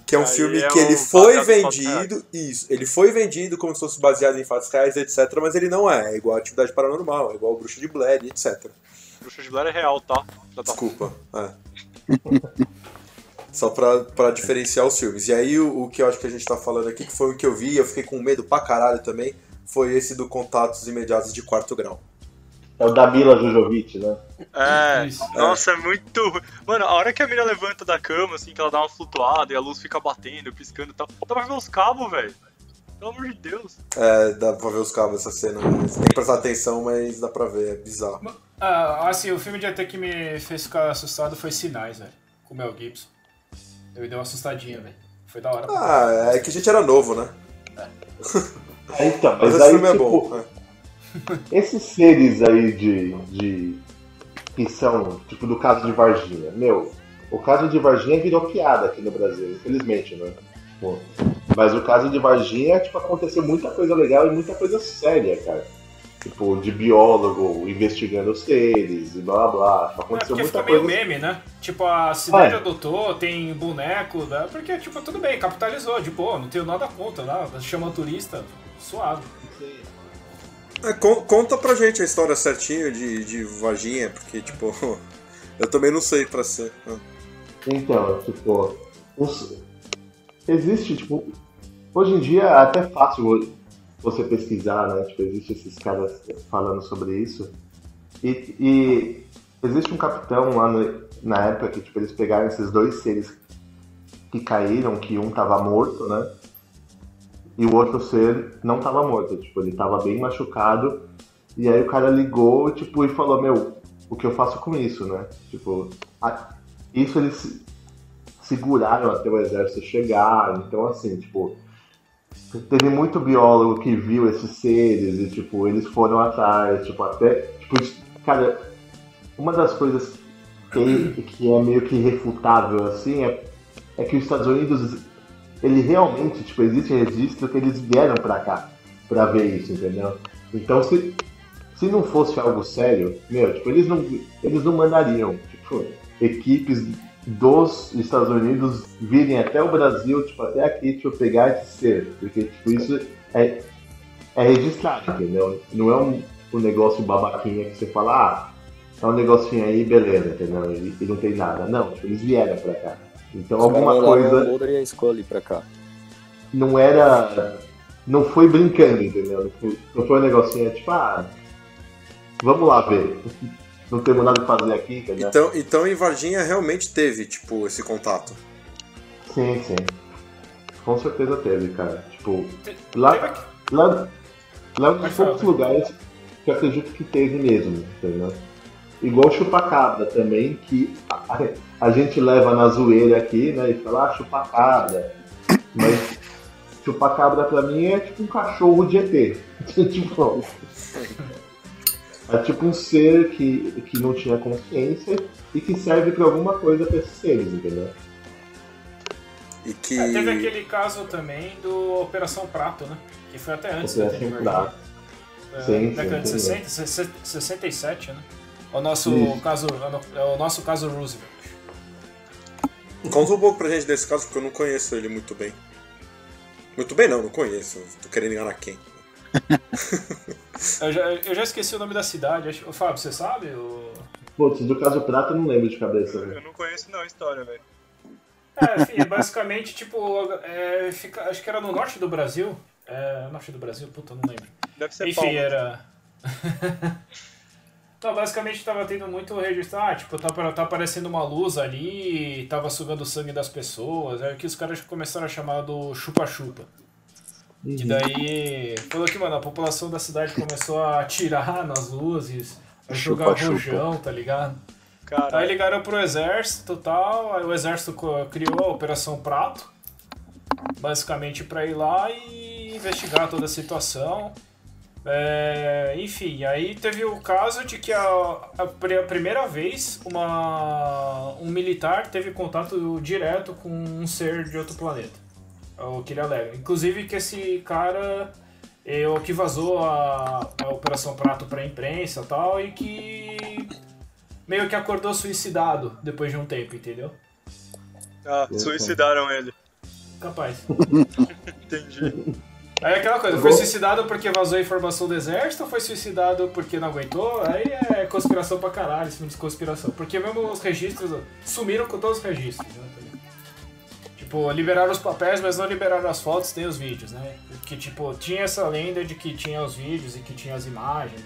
que é um Aí filme é que ele o foi vendido. Isso, ele foi vendido como se fosse baseado em fatos reais, etc. Mas ele não é. É igual a atividade paranormal, é igual o Bruxo de Blair, etc. Bruxa de Blair é real, tá? Tá. Desculpa. É. Só pra, pra diferenciar os filmes. E aí o, o que eu acho que a gente tá falando aqui, que foi o que eu vi, e eu fiquei com medo pra caralho também, foi esse do Contatos Imediatos de Quarto Grau. É o da Mila Jojovic, né? É, Isso. nossa, é muito. ruim. Mano, a hora que a mina levanta da cama, assim, que ela dá uma flutuada e a luz fica batendo, piscando e tal, dá pra ver os cabos, velho. Pelo amor de Deus. É, dá pra ver os cabos essa cena. mas Tem que prestar atenção, mas dá pra ver, é bizarro. Ah, assim, o filme de ET que me fez ficar assustado foi Sinais, velho. Com o Mel Gibson. Eu me dei uma assustadinha, velho. Foi da hora. Ah, é que a gente era novo, né? É, Então, Mas mas esse aí, filme é tipo, bom. é. esses seres aí de, de. que são, tipo, do caso de Varginha. Meu, o caso de Varginha virou piada aqui no Brasil, infelizmente, né? Pô, Mas o caso de Varginha, tipo, aconteceu muita coisa legal e muita coisa séria, cara. Tipo, de biólogo investigando os seres e blá blá blá. Tipo, É aconteceu porque muita ficou meio coisa. meme, né? Tipo, a cidade É. adotou, tem boneco, né? Porque, tipo, tudo bem, capitalizou, de boa, não tenho nada contra, né? Chama turista, suave. É, con- conta pra gente a história certinho de, de Varginha, porque, tipo, eu também não sei pra ser. Ah. Então, tipo, os- existe, tipo, hoje em dia é até fácil você pesquisar, né? Tipo, existe esses caras falando sobre isso. E, e existe um capitão lá no- na época que tipo, eles pegaram esses dois seres que caíram, que um tava morto, né? E o outro ser não tava morto, tipo, ele tava bem machucado. E aí o cara ligou, tipo, e falou, meu, o que eu faço com isso, né? Tipo, a- isso eles se- seguraram até o exército chegar, então assim, tipo, teve muito biólogo que viu esses seres e, tipo, eles foram atrás, tipo, até, tipo, cara, uma das coisas que, que é meio que irrefutável, assim, é, é que os Estados Unidos, ele realmente, tipo, existe registro que eles vieram pra cá pra ver isso, entendeu? Então, se, se não fosse algo sério, meu, tipo, eles não, eles não mandariam, tipo, equipes dos Estados Unidos virem até o Brasil, tipo, até aqui, tipo, pegar esse ser, porque, tipo, isso é, é registrado, entendeu? Não é um, um negócio babaquinha que você fala, ah, é um negocinho aí, beleza, entendeu? E, e não tem nada. Não, tipo, eles vieram pra cá. Então, alguma O coisa Mulder e a Scully pra cá. não era. Não foi brincando, entendeu? Não foi, não foi um negocinho tipo, ah, vamos lá ver. Não temos nada pra fazer aqui, entendeu? Então, então em Varginha realmente teve, tipo, esse contato. Sim, sim. Com certeza teve, cara. Tipo, Te- lá, lá, lá é um dos Pode falar, poucos pode lugares que eu acredito que teve mesmo, entendeu? Igual chupacabra também, que a, a gente leva na zoeira aqui, né? E fala, ah, chupacabra. Mas chupacabra pra mim é tipo um cachorro de ET. tipo, é tipo um ser que, que não tinha consciência e que serve pra alguma coisa pra esses seres, entendeu? E que. É, teve aquele caso também do Operação Prato, né? Que foi até antes da Operação Tênis Prato. É, Sim, década de sim, 60, 60, 67, né? O nosso Isso. caso, é o nosso caso Roosevelt. Conta um pouco pra gente desse caso, porque eu não conheço ele muito bem. Muito bem não, não conheço. Tô querendo enganar quem. Eu já, eu já esqueci o nome da cidade. Acho- Ô, Fábio, você sabe? O... Putz, do caso Prata eu não lembro de cabeça, velho. Eu não conheço não a história, velho. É, enfim, basicamente, tipo, é, fica, acho que era no norte do Brasil. É, norte do Brasil, puta, eu não lembro. Deve ser Enfim, Palmas. era. Então, basicamente tava tendo muito registro. Ah, tipo, tá, tá aparecendo uma luz ali, tava sugando o sangue das pessoas. Aí que os caras começaram a chamar do chupa-chupa. Que daí. Falou que, mano, a população da cidade começou a atirar nas luzes, a jogar rojão, tá ligado? Aí Cara, ligaram pro exército e tal, aí o exército criou a Operação Prato, basicamente pra ir lá e investigar toda a situação. É, enfim, aí teve o caso de que a, a a primeira vez uma, um militar teve contato direto com um ser de outro planeta. É o que ele alega. Inclusive que esse cara é o que vazou a, a Operação Prato pra imprensa e tal, e que meio que acordou suicidado depois de um tempo, entendeu? ah, suicidaram ele. Capaz. Entendi. Aí é aquela coisa, foi suicidado porque vazou a informação do exército ou foi suicidado porque não aguentou? Aí é conspiração pra caralho, esse filme de conspiração. Porque mesmo os registros sumiram com todos os registros, né? Tipo, liberaram os papéis, mas não liberaram as fotos nem os vídeos, né? Que tipo, tinha essa lenda de que tinha os vídeos e que tinha as imagens.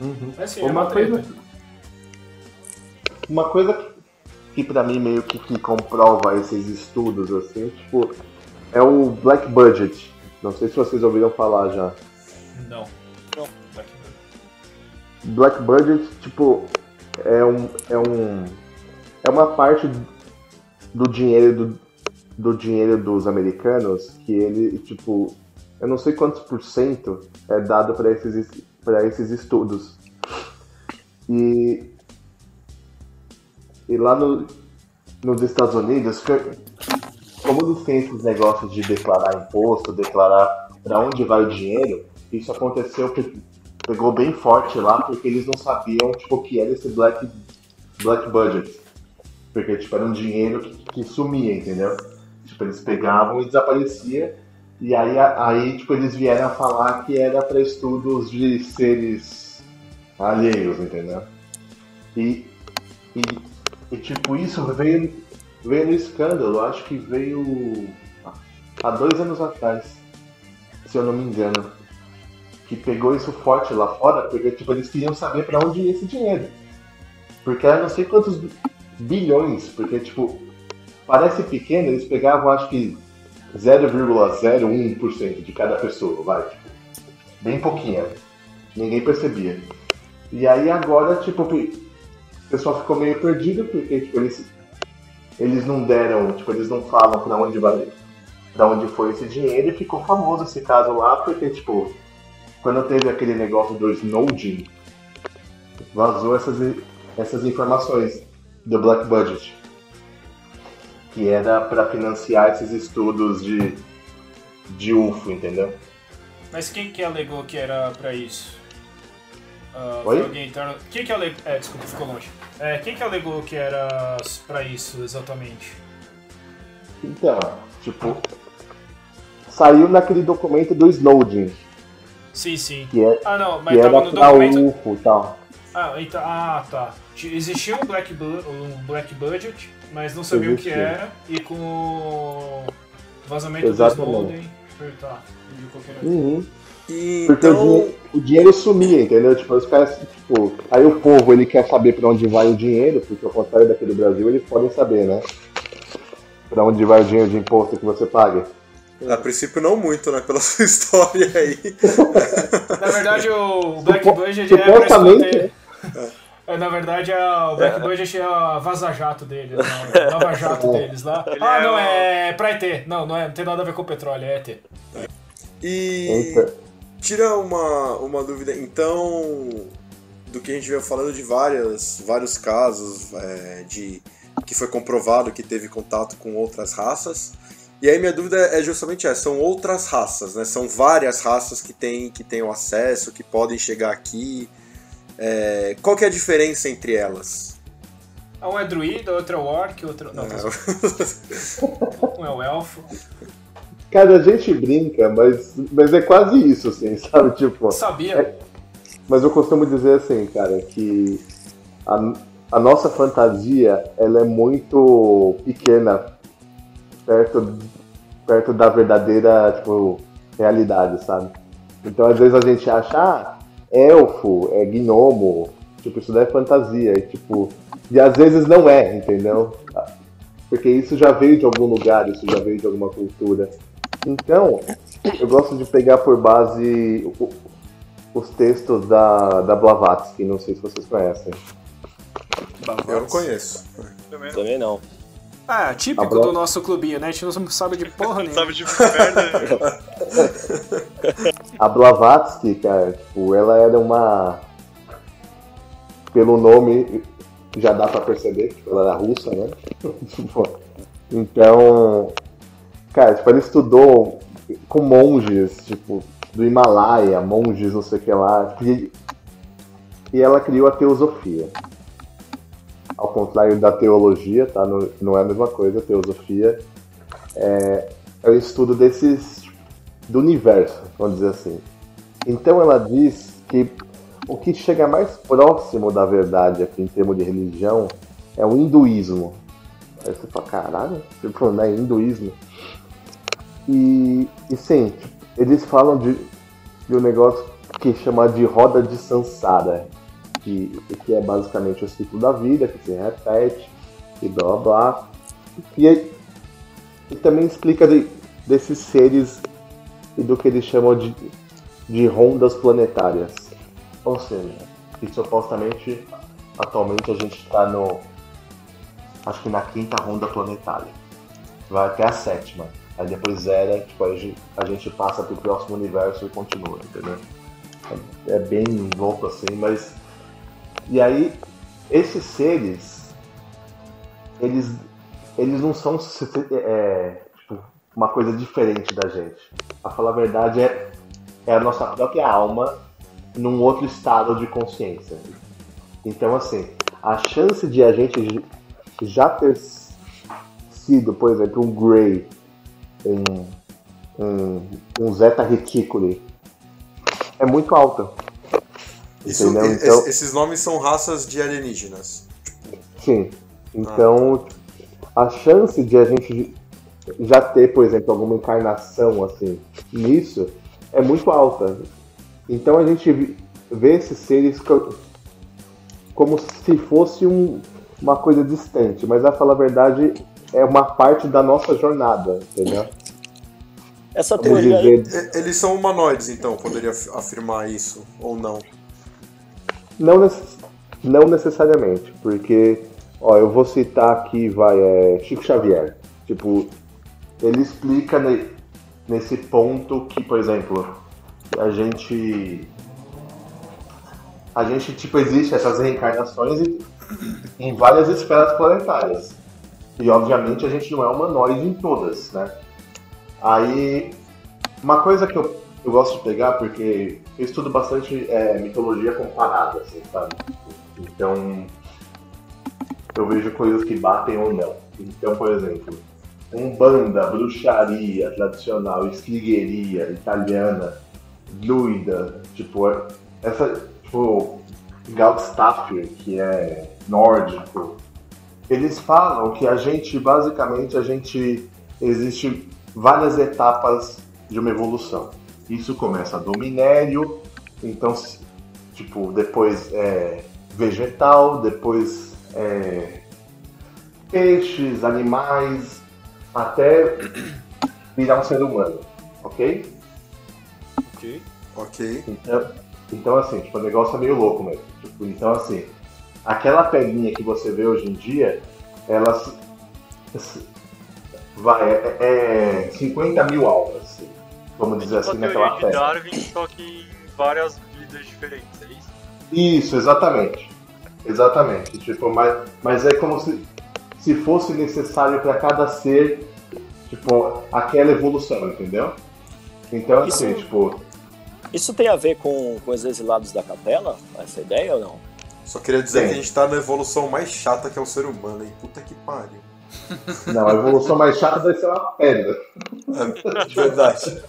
Uhum. Mas, assim, é Uma uma treta. coisa, uma coisa que, que pra mim meio que, que comprova esses estudos, assim, tipo, é o Black Budget. Não sei se vocês ouviram falar já. Não. Não. Black Budget, tipo, é um. É, um, é uma parte do dinheiro do, do dinheiro dos americanos que ele, tipo, eu não sei quantos por cento é dado para esses, para esses estudos. E, e lá no, nos Estados Unidos, como eles têm esses negócios de declarar imposto, declarar para onde vai o dinheiro, isso aconteceu pegou bem forte lá porque eles não sabiam tipo, o que era esse black, black budget. Porque tipo, era um dinheiro que, que sumia, entendeu? Tipo, eles pegavam e desaparecia. E aí, aí tipo, eles vieram a falar que era para estudos de seres alheios, entendeu? E, e, e, tipo, isso veio, veio no escândalo, acho que veio há dois anos atrás, se eu não me engano. que pegou isso forte lá fora, porque tipo, eles queriam saber para onde ia esse dinheiro. Porque era não sei quantos bilhões, porque tipo, parece pequeno, eles pegavam acho que 0,01% de cada pessoa, vai. Tipo, bem pouquinho. Ninguém percebia. E aí agora, tipo, o pessoal ficou meio perdido, porque tipo, eles, eles não deram, tipo, eles não falam pra onde vai, pra onde foi esse dinheiro e ficou famoso esse caso lá, porque, tipo, quando teve aquele negócio do Snowden, vazou essas, essas informações do Black Budget. Que era para financiar esses estudos de, de UFO, entendeu? Mas quem que alegou que era pra isso? Uh, Oi? alguém interno. Quem que alegou. É, desculpa, ficou longe. É, quem que alegou que era pra isso exatamente? Então, tipo, saiu naquele documento do Snowden, Sim, sim. que, é, Ah, não, mas que tava era no documento. UFO tal. Ah, então, ah, tá. Existia um black, um black budget, mas não sabia o que Existia. era, e com o vazamento Exatamente. do Snowden. Tá. Uhum. E, Porque então, o, dinheiro, o dinheiro sumia, entendeu? Tipo, os caras, tipo, aí o povo ele quer saber pra onde vai o dinheiro, porque ao contrário daqui do Brasil, eles podem saber, né? Pra onde vai o dinheiro de imposto que você paga. a princípio não muito, né? Pela sua história aí. Na verdade, o Black Supo- Budget é pra supostamente. É, na verdade, a- o Black Budget é a vaza-jato deles, né? Nova jato deles lá. Ele Ah, é não, o- é pra ET. Não, não, é, não tem nada a ver com petróleo, é ET. E Eita. Tira uma, uma dúvida, então, do que a gente veio falando de várias, vários casos é, de que foi comprovado que teve contato com outras raças. E aí minha dúvida é justamente essa, são outras raças, né? São várias raças que têm que o acesso, que podem chegar aqui. É, qual que é a diferença entre elas? Um é druida, outro é orc, outro... Não, um é o elfo. Cara, a gente brinca, mas, mas é quase isso, assim, sabe? Tipo, Sabia. mas eu costumo dizer assim, cara, que a, a nossa fantasia, ela é muito pequena perto, perto da verdadeira, tipo, realidade, sabe? Então, às vezes a gente acha, ah, elfo, é gnomo, tipo, isso daí é fantasia, e tipo, e às vezes não é, entendeu? Porque isso já veio de algum lugar, isso já veio de alguma cultura. Então, eu gosto de pegar por base os textos da, da Blavatsky, não sei se vocês conhecem. Eu não conheço. Também não Também não. Ah, típico do nosso clubinho, né? A gente não sabe de porra nenhuma. sabe de merda. A Blavatsky, cara, tipo, ela era uma. Pelo nome, já dá pra perceber, tipo, ela era russa, né? Tipo, então. Cara, tipo, ela estudou com monges, tipo, do Himalaia, monges não sei o que lá. E, e ela criou a teosofia. Ao contrário da teologia, tá? Não, não é a mesma coisa, a teosofia é, é o estudo desses do universo, vamos dizer assim. Então ela diz que o que chega mais próximo da verdade aqui em termos de religião é o hinduísmo. Aí você fala, caralho, tipo, né, hinduísmo. E, e sim, eles falam de, de um negócio que chama de roda de Sansara, que, que é basicamente o ciclo da vida, que se repete, e blá blá. E, e também explica de- desses seres e do que eles chamam de, de rondas planetárias. Ou seja, que supostamente atualmente a gente está no. Acho que na quinta ronda planetária. Vai até a sétima. Aí depois zera, tipo, a gente, passa pro próximo universo e continua, entendeu? É, é bem louco assim, mas. E aí, esses seres, eles, eles não são é, tipo, uma coisa diferente da gente. A falar a verdade é, é a nossa própria alma num outro estado de consciência. Então, assim, a chance de a gente já ter sido, por exemplo, um Grey, um, um, um Zeta Reticuli, é muito alta. Isso, Então- es- esses nomes são raças de alienígenas. Sim. Então, a chance de a gente já ter, por exemplo, alguma encarnação assim nisso é muito alta. Então a gente vê esses seres co- como se fosse um- uma coisa distante, mas a falar a verdade é uma parte da nossa jornada, entendeu? Essa Vamos teoria Eles são humanoides, então, poderia af- afirmar isso, ou não. não, nece- não necessariamente, porque, ó, eu vou citar aqui, vai, é, Chico Xavier. Tipo, ele explica ne- nesse ponto que, por exemplo, a gente. A gente, tipo, existe essas reencarnações em várias esferas planetárias. E, obviamente, a gente não é humanoide em todas, né? Aí, uma coisa que eu, eu gosto de pegar, porque eu estudo bastante é, mitologia comparada, assim, sabe? Então, eu vejo coisas que batem ou não. Então, por exemplo, Umbanda, bruxaria tradicional, esquigueria italiana, druida, tipo, essa, tipo, Galdstafir, que é nórdico, eles falam que a gente, basicamente, a gente, existe várias etapas de uma evolução. Isso começa do minério, então, tipo, depois é vegetal, depois é peixes, animais, até virar um ser humano, ok? Ok. Ok. Então, então assim, tipo, o negócio é meio louco mesmo. Tipo, então, assim, aquela pedrinha que você vê hoje em dia, ela vai, é, é 50 mil almas, assim, vamos dizer Tipo assim, naquela de pedra. Darwin, só que em várias vidas diferentes, é isso? Isso, exatamente. Exatamente. Tipo, mas, mas é como se, se fosse necessário para cada ser, tipo, aquela evolução, entendeu? Então, assim, Isso- tipo, isso tem a ver com, com os exilados da capela? Essa ideia ou não? Só queria dizer Sim. que a gente tá na evolução mais chata que é o ser humano, hein? Puta que pariu. não, a evolução mais chata vai ser uma pedra. É verdade.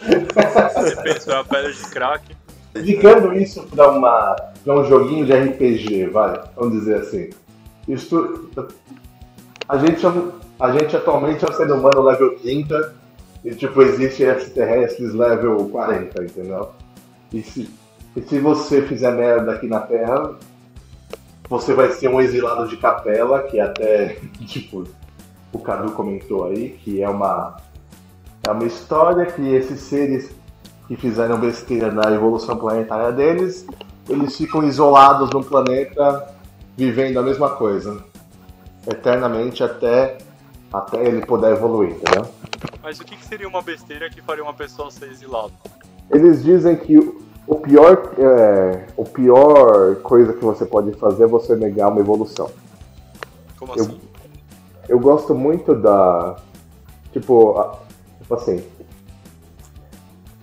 Você pensou a pedra de crack, Indicando isso para uma pra um joguinho de RPG, vai, vamos dizer assim. Isso, a gente, é a gente atualmente é um ser humano level 30 e tipo existe extraterrestres level 40, entendeu? E se, e se você fizer merda aqui na Terra, você vai ser um exilado de capela, que até tipo o Cadu comentou aí, que é uma é uma história que esses seres que fizeram besteira na evolução planetária deles, eles ficam isolados num planeta vivendo a mesma coisa eternamente até até ele poder evoluir, entendeu? mas o que, que seria uma besteira que faria uma pessoa ser exilada? Eles dizem que o pior é, o pior coisa que você pode fazer é você negar uma evolução. Como Eu- assim? Eu gosto muito da tipo, a- tipo assim,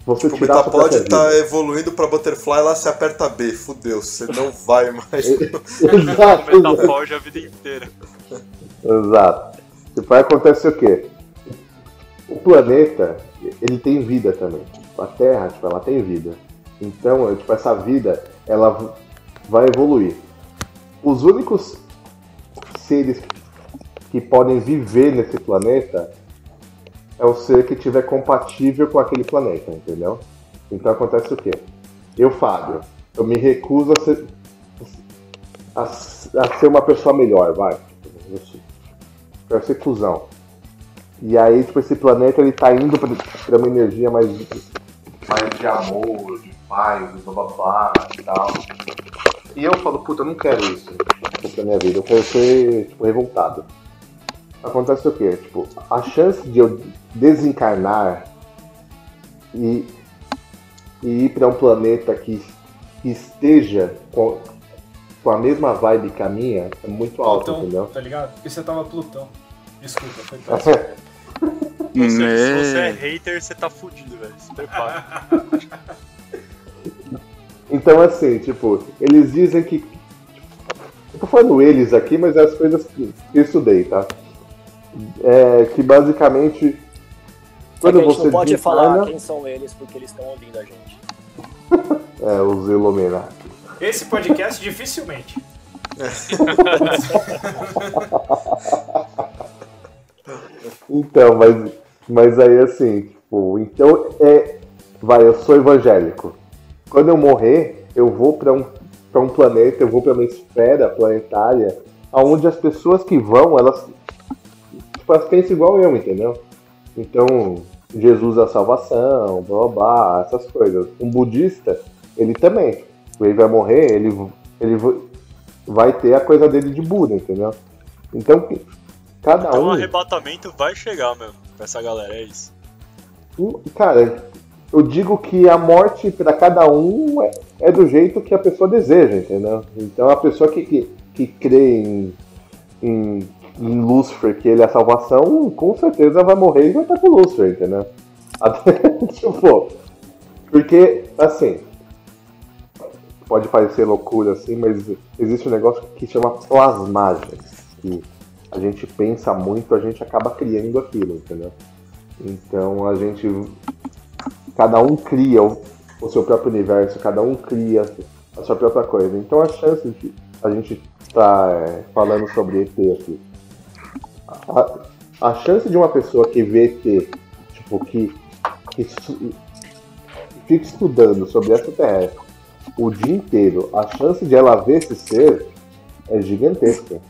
você Tipo, o tirar Metapod própria tá evoluindo pra Butterfly, lá você aperta B, fudeu, você não vai mais. Exato, O Metaforge a vida inteira. Exato. Tipo, aí acontece o quê? O planeta, ele tem vida também. A Terra, tipo, ela tem vida. Então, tipo, essa vida, ela vai evoluir. Os únicos seres que podem viver nesse planeta é o ser que tiver compatível com aquele planeta, entendeu? Então acontece o quê? Eu, Fábio, eu me recuso a ser, a, a ser uma pessoa melhor, vai. Quero ser cuzão. E aí, tipo, esse planeta ele tá indo pra uma energia mais, mais de amor, de de bababá e tal. E eu falo, puta, eu não quero isso pra minha vida, eu quero ser tipo, revoltado. Acontece o quê? Tipo, a chance de eu desencarnar e, e ir pra um planeta que, que esteja com, com a mesma vibe que a minha é muito alta, entendeu? tá ligado? Porque você tava Plutão. Desculpa, foi péssimo. Você, Se Né? você é hater, você tá fudido, velho. Se prepara. Então, assim, tipo, eles dizem que. Eu tô falando eles aqui, mas é as coisas que eu estudei, tá? É que basicamente. Que Quando a gente você não pode falar quem são eles porque eles estão ouvindo a gente. É, os Illuminati. Esse podcast dificilmente. Então, mas, mas aí assim, tipo, então é. Vai, eu sou evangélico. Quando eu morrer, eu vou para um, pra um planeta, eu vou para uma esfera planetária, onde as pessoas que vão, elas, tipo, elas pensam igual eu, entendeu? Então, Jesus é a salvação, blá blá blá, essas coisas. Um budista, ele também. Ele vai morrer, ele, ele vai ter a coisa dele de Buda, entendeu? Então, cada Então um. o arrebatamento vai chegar mesmo pra essa galera, é isso. Cara, eu digo que a morte para cada um é, é do jeito que a pessoa deseja, entendeu? Então a pessoa que, que, que crê em, em, em Lúcifer, que ele é a salvação, com certeza vai morrer e vai estar com Lúcifer, entendeu? Até, tipo, porque, assim, pode parecer loucura assim, mas existe um negócio que chama plasmagem, que a gente pensa muito, a gente acaba criando aquilo, entendeu? Então a gente cada um cria o, o, seu próprio universo, cada um cria a sua própria coisa. Então a chance de a gente estar tá, é, falando sobre ET aqui. A, a, chance de uma pessoa que vê ET, tipo, que, que fica estudando sobre extraterrestre o dia inteiro, a chance de ela ver esse ser é gigantesca.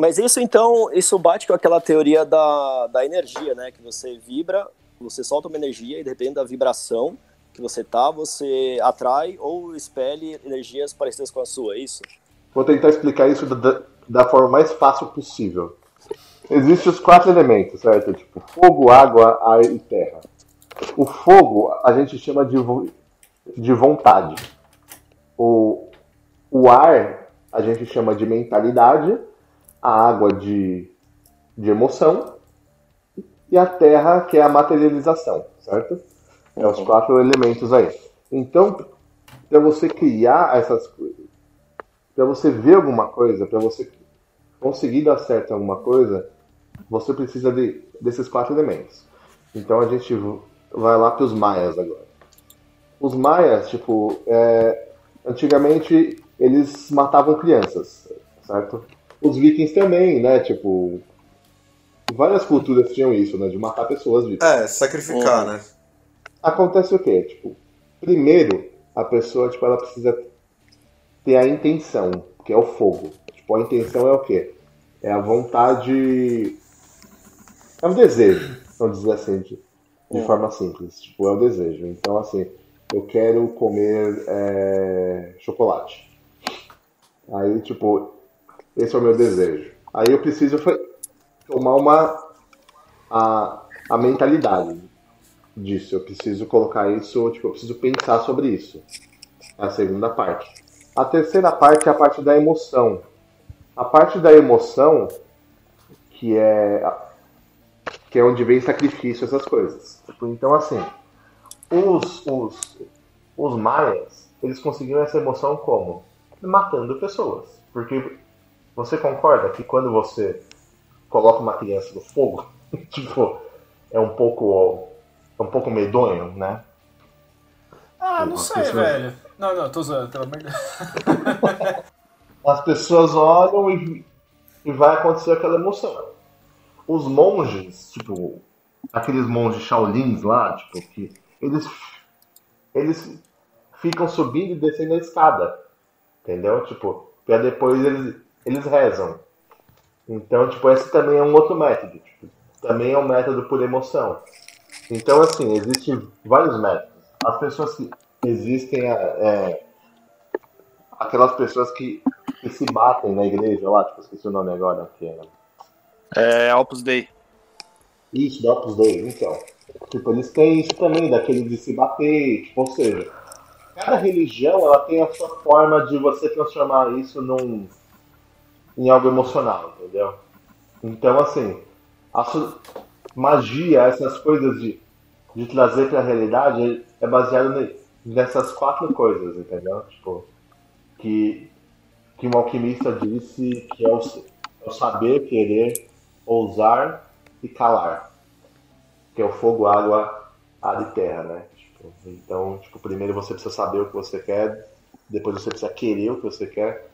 Mas isso então, isso bate com aquela teoria da, da energia, né? Que você vibra, você solta uma energia e dependendo da vibração que você tá, você atrai ou expele energias parecidas com a sua, é isso? Vou tentar explicar isso da, da forma mais fácil possível. Existem os quatro elementos, certo? Tipo fogo, água, ar e terra. O fogo a gente chama de, de vontade. O, o ar a gente chama de mentalidade a água de, de emoção e a terra, que é a materialização, certo? É os quatro elementos aí. Então, para você criar essas coisas, para você ver alguma coisa, para você conseguir dar certo em alguma coisa, você precisa de, desses quatro elementos. Então a gente vai lá para os maias agora. Os maias, tipo, é, antigamente eles matavam crianças, certo? Os vikings também, né? Tipo, várias culturas tinham isso, né? De matar pessoas vivas. É, sacrificar, né? Acontece o quê? Tipo, primeiro, a pessoa, tipo, ela precisa ter a intenção, que é o fogo. Tipo, a intenção é o quê? É a vontade. É o desejo, vamos dizer assim, de, de forma simples. Tipo, é o desejo. Então, assim, eu quero comer é, chocolate. Aí, tipo, esse é o meu desejo. Aí eu preciso tomar uma a, a mentalidade disso. Eu preciso colocar isso, tipo, eu preciso pensar sobre isso. É a segunda parte. A terceira parte é a parte da emoção. A parte da emoção, que é que é onde vem sacrifício, essas coisas. Então, assim, os, os, os maias, eles conseguiram essa emoção como? Matando pessoas. Porque você concorda que quando você coloca uma criança no fogo, tipo, é um pouco é um pouco medonho, né? Ah, não sei, pessoas... velho. Não, não, tô zoando, pelo amor de Deus. As pessoas olham e, e vai acontecer aquela emoção. Os monges, tipo, aqueles monges Shaolins lá, tipo, que eles eles ficam subindo e descendo a escada. Entendeu? Tipo, pra depois eles eles rezam. Então, tipo, esse também é um outro método. Tipo, também é um método por emoção. Então, assim, existem vários métodos. As pessoas que existem, é, é, aquelas pessoas que, que, se batem na igreja lá, tipo, esqueci o nome agora. Que é... é Opus Dei. Isso, do Opus Dei, então. Tipo, eles têm isso também, daquele de se bater, tipo, ou seja, cada religião ela tem a sua forma de você transformar isso num, em algo emocional, entendeu? Então, assim, a magia, essas coisas de, de trazer para a realidade é baseado nessas quatro coisas, entendeu? Tipo, que, que um alquimista disse que é o, é o saber, querer, ousar e calar. Que é o fogo, água, ar e terra, né? Tipo, então, tipo, primeiro você precisa saber o que você quer, depois você precisa querer o que você quer,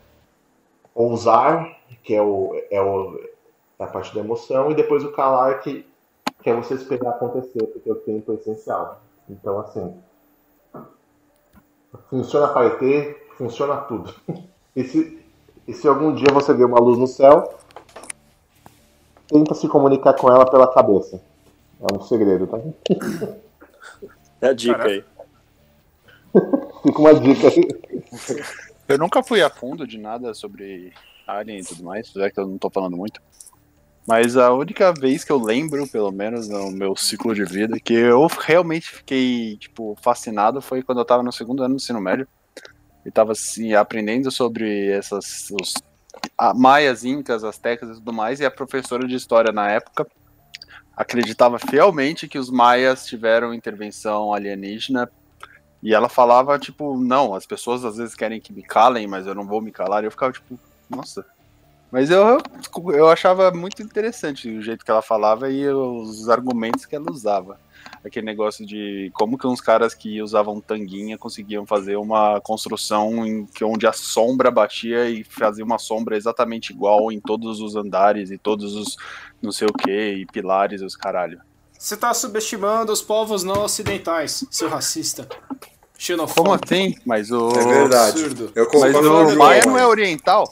ousar, que é, o, é, o, é a parte da emoção, e depois o calar, que, que é você esperar acontecer, porque o tempo é essencial. Então, assim, funciona para ET, funciona tudo. E se, e se algum dia você vê uma luz no céu, tenta se comunicar com ela pela cabeça. É um segredo, tá? É a dica Caraca. aí. Fica uma dica aí. Eu nunca fui a fundo de nada sobre Alien e tudo mais, já que eu não tô falando muito. Mas a única vez que eu lembro, pelo menos no meu ciclo de vida, que eu realmente fiquei, tipo, fascinado foi quando eu tava no segundo ano do ensino médio. E tava, assim, aprendendo sobre essas... Os, a- maias, incas, astecas e tudo mais. E a professora de história na época acreditava fielmente que os maias tiveram intervenção alienígena e ela falava, tipo, não, as pessoas às vezes querem que me calem, mas eu não vou me calar. E eu ficava, tipo, nossa. Mas eu, eu achava muito interessante o jeito que ela falava e os argumentos que ela usava. Aquele negócio de como que uns caras que usavam tanguinha conseguiam fazer uma construção em que onde a sombra batia e fazia uma sombra exatamente igual em todos os andares e todos os não sei o que, e pilares e os caralho. Você tá subestimando os povos não ocidentais, seu racista. Como Xenofóbico. assim? Mas o. É verdade. absurdo. Eu Mas o Maia não é oriental?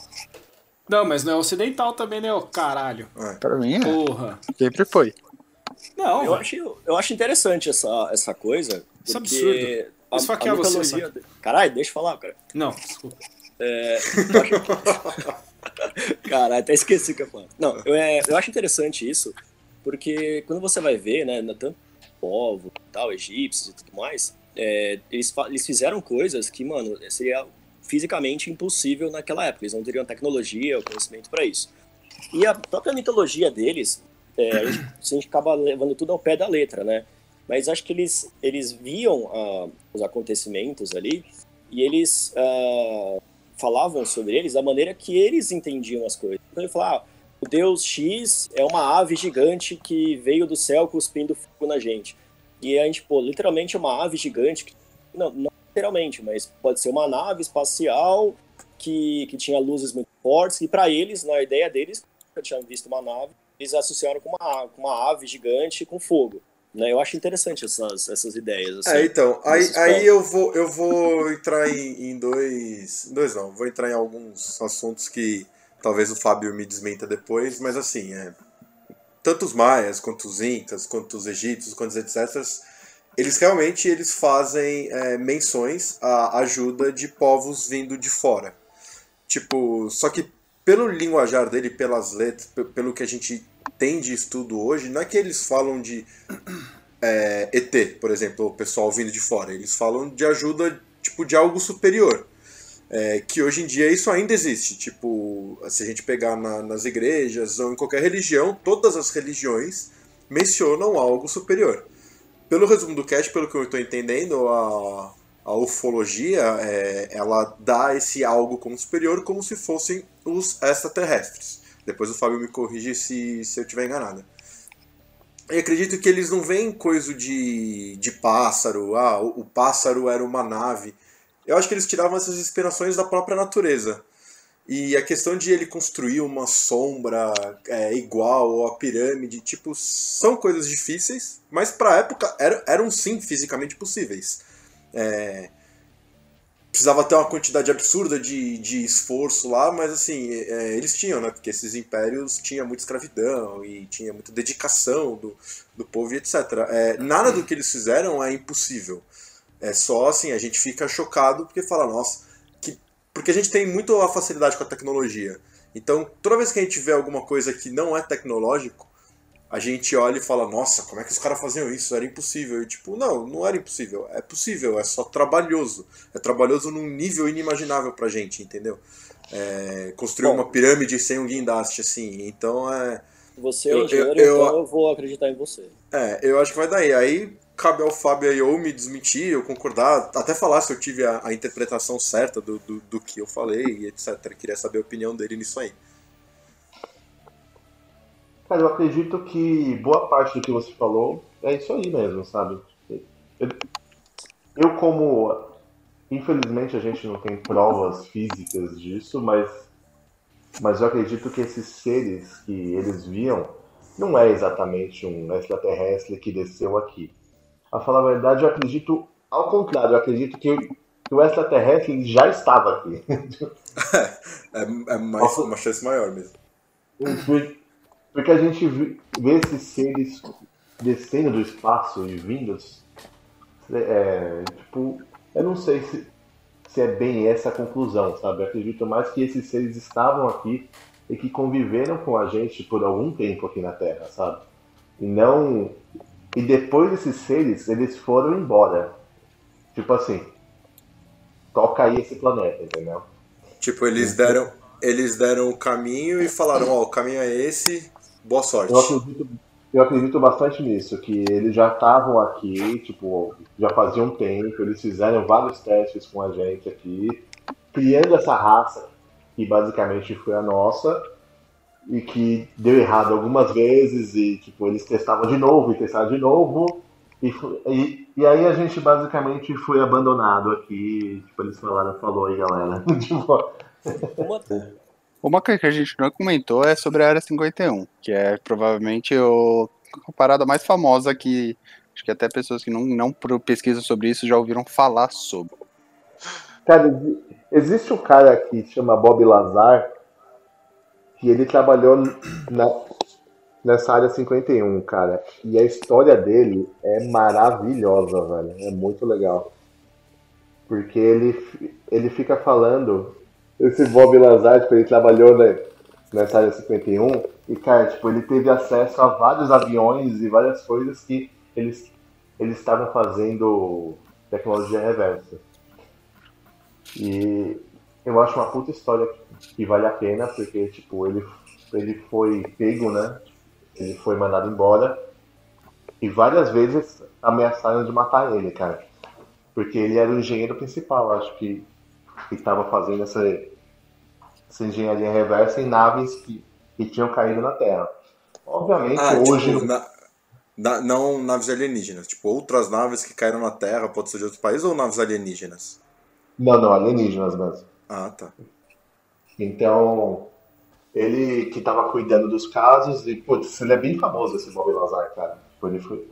Não, mas não é ocidental também, né, ô caralho. Pra mim é. Porra. Sempre foi. Não, Eu acho, eu acho interessante essa, essa coisa. Isso é porque absurdo. A, Esfaquear a você, mitologia... Caralho, deixa eu falar, cara. Não, desculpa. É, acho- Caralho, até esqueci o que eu falar. Não, eu, é, eu acho interessante isso, porque quando você vai ver, né, tanto povo, tal, egípcios e tudo mais, é, eles, eles fizeram coisas que, mano, seria fisicamente impossível naquela época. Eles não teriam tecnologia ou conhecimento para isso. E a própria mitologia deles, é, a, gente, a gente acaba levando tudo ao pé da letra, né? Mas acho que eles, eles viam ah, os acontecimentos ali e eles ah, falavam sobre eles da maneira que eles entendiam as coisas. Então ele falava, ah, o deus X é uma ave gigante que veio do céu cuspindo fogo na gente. E a gente, pô, literalmente é uma ave gigante, que, não, não literalmente, mas pode ser uma nave espacial que, que tinha luzes muito fortes, e para eles, na ideia deles, nunca tinham visto uma nave, eles associaram com uma, com uma ave gigante com fogo. Né? Eu acho interessante essas, essas ideias. Assim, É, então, aí, aí eu vou eu vou entrar em, em dois. Dois não, vou entrar em alguns assuntos que talvez o Fábio me desmenta depois, mas assim, é. Tanto os maias, quanto os incas, quanto os egípcios, quanto os etc., eles realmente eles fazem é, menções à ajuda de povos vindo de fora. Tipo, só que pelo linguajar dele, pelas letras, pe- pelo que a gente tem de estudo hoje, não é que eles falam de é, ET, por exemplo, o pessoal vindo de fora. Eles falam de ajuda tipo de algo superior. É, que hoje em dia isso ainda existe. Tipo, se a gente pegar na- nas igrejas ou em qualquer religião, todas as religiões mencionam algo superior. Pelo resumo do cast, pelo que eu estou entendendo, a, a ufologia é, ela dá esse algo como superior como se fossem os extraterrestres. Depois o Fábio me corrige se, se eu estiver enganado. Eu acredito que eles não veem coisa de, de pássaro, ah, o, o pássaro era uma nave. Eu acho que eles tiravam essas inspirações da própria natureza. E a questão de ele construir uma sombra é, igual ou a pirâmide, tipo, são coisas difíceis, mas pra época eram, eram sim fisicamente possíveis. É, precisava ter uma quantidade absurda de, de esforço lá, mas assim, é, eles tinham, né? Porque esses impérios tinham muita escravidão e tinha muita dedicação do, do povo e etc. É, nada do que eles fizeram é impossível. É só assim, a gente fica chocado porque fala, nossa, que... porque a gente tem muito a facilidade com a tecnologia. Então, toda vez que a gente vê alguma coisa que não é tecnológico, a gente olha e fala, nossa, como é que os caras faziam isso? Era impossível. E tipo, não, não era impossível. É possível, é só trabalhoso. É trabalhoso num nível inimaginável pra gente, entendeu? É, construir Bom. uma pirâmide sem um guindaste, assim. Então é. Você é Eu- engenheiro, eu- eu- então eu vou acreditar em você. É, eu acho que vai daí. Aí cabe ao Fábio aí ou me desmentir, ou concordar, até falar se eu tive a, a interpretação certa do, do, do que eu falei e etc. Queria saber a opinião dele nisso aí. Cara, eu acredito que boa parte do que você falou é isso aí mesmo, sabe? Eu, eu como. Infelizmente a gente não tem provas físicas disso, mas, mas eu acredito que esses seres que eles viam não é exatamente um extraterrestre que desceu aqui. A falar a verdade, eu acredito ao contrário, eu acredito que, que o extraterrestre já estava aqui. é, é mais, uma chance maior mesmo. Porque a gente vê esses seres descendo do espaço e vindos. É, tipo, eu não sei se, se é bem essa a conclusão, sabe? Eu acredito mais que esses seres estavam aqui e que conviveram com a gente por algum tempo aqui na Terra, sabe? E não. E depois desses seres, eles foram embora. Tipo assim, toca aí esse planeta, entendeu? Tipo, eles deram, eles deram o caminho e falaram, ó, oh, o caminho é esse, boa sorte. Eu acredito, eu acredito bastante nisso, que eles já estavam aqui, tipo, já fazia um tempo, eles fizeram vários testes com a gente aqui, criando essa raça, que basicamente foi a nossa, e que deu errado algumas vezes, e tipo, eles testavam de novo e testavam de novo, e, e, e, aí a gente basicamente foi abandonado aqui. Tipo, eles falaram, falou aí, galera. tipo... Uma coisa que a gente não comentou é sobre a Área 51, que é provavelmente o, a parada mais famosa que acho que até pessoas que não, não pesquisam sobre isso já ouviram falar sobre. Cara, existe um cara aqui que chama Bob Lazar, que ele trabalhou na, nessa área 51, cara. E a história dele é maravilhosa, velho. É muito legal. Porque ele, ele fica falando. Esse Bob Lazar, tipo, ele trabalhou né, nessa área 51. E, cara, tipo, ele teve acesso a vários aviões e várias coisas que eles, eles estavam fazendo tecnologia reversa. E eu acho uma puta história que vale a pena, porque, tipo, ele, ele foi pego, né? Ele foi mandado embora. E várias vezes ameaçaram de matar ele, cara. Porque ele era o engenheiro principal, acho que, que estava fazendo essa, essa engenharia reversa em naves que, que tinham caído na Terra. Obviamente, ah, hoje. Tipo, na, na, não naves alienígenas, tipo, outras naves que caíram na Terra, pode ser de outro país ou naves alienígenas? Não, não, alienígenas mesmo. Ah, tá. Então, ele que estava cuidando dos casos, e, putz, ele é bem famoso esse Bob Lazar, cara. Tipo, ele, foi,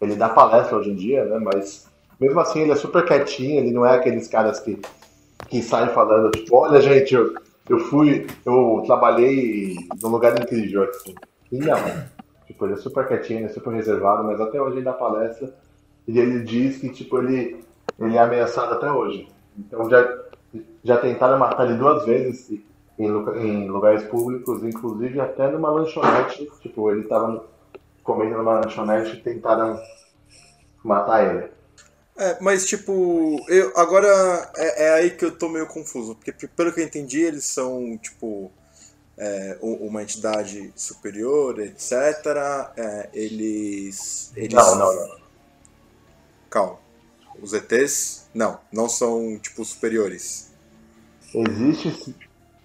ele dá palestra hoje em dia, né? Mas mesmo assim ele é super quietinho, ele não é aqueles caras que, que saem falando, tipo, olha gente, eu, eu fui, eu trabalhei num lugar incrível aqui. E não, tipo, ele é super quietinho, ele é super reservado, mas até hoje ele dá palestra e ele diz que, tipo, ele, ele é ameaçado até hoje. Então já, já tentaram matar ele duas vezes em, em lugares públicos, inclusive até numa lanchonete. Tipo, ele tava comendo numa lanchonete e tentaram matar ele. É, mas tipo, eu agora é, é, aí que eu tô meio confuso, porque pelo que eu entendi, eles são, tipo, é, uma entidade superior, etc. É, eles, eles. Não, não, não. Calma. Os ETs, não, não são, tipo, superiores. Existe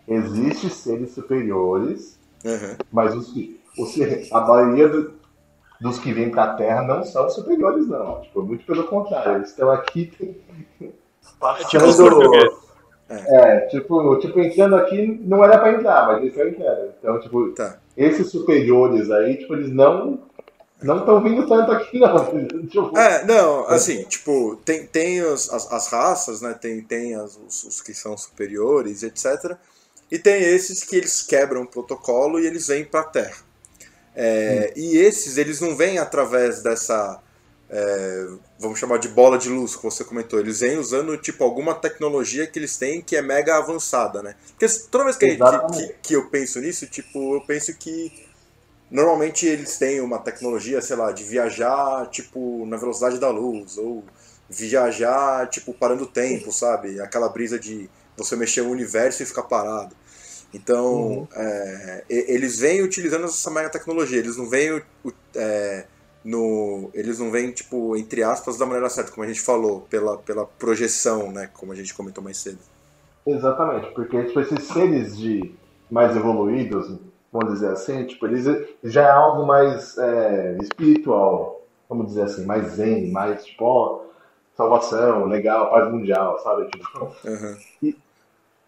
Existem seres superiores, uhum. mas os, os, a maioria do, dos que vêm para a Terra não são superiores, não. Tipo, muito pelo contrário, eles estão aqui passando. É, é, tipo, tipo, entrando aqui não era para entrar, mas eles estão entrando. Então, tipo, tá. esses superiores aí, tipo, eles não não estão vindo tanto aqui, não. É, não, assim, tipo, tem, tem os, as, as raças, né? Tem, tem as, os, os que são superiores, etc. E tem esses que eles quebram o protocolo e eles vêm para a Terra. É, hum. E esses, eles não vêm através dessa, é, vamos chamar de bola de luz que você comentou. Eles vêm usando, tipo, alguma tecnologia que eles têm que é mega avançada, né? Porque toda vez que, que, que, eu penso nisso, tipo, eu penso que normalmente eles têm uma tecnologia, sei lá, de viajar, tipo, na velocidade da luz, ou viajar, tipo, parando o tempo, sabe? Aquela brisa de você mexer o universo e ficar parado. Então, uhum. é, eles vêm utilizando essa mega tecnologia, eles não vêm é, no, eles não vêm, tipo, entre aspas, da maneira certa, como a gente falou, pela, pela projeção, né, como a gente comentou mais cedo. Exatamente, porque tipo, esses seres de mais evoluídos, vamos dizer assim, tipo, eles já é algo mais é, espiritual, vamos dizer assim, mais zen, mais tipo, ó, salvação, legal, paz mundial, sabe? Tipo, uhum. e,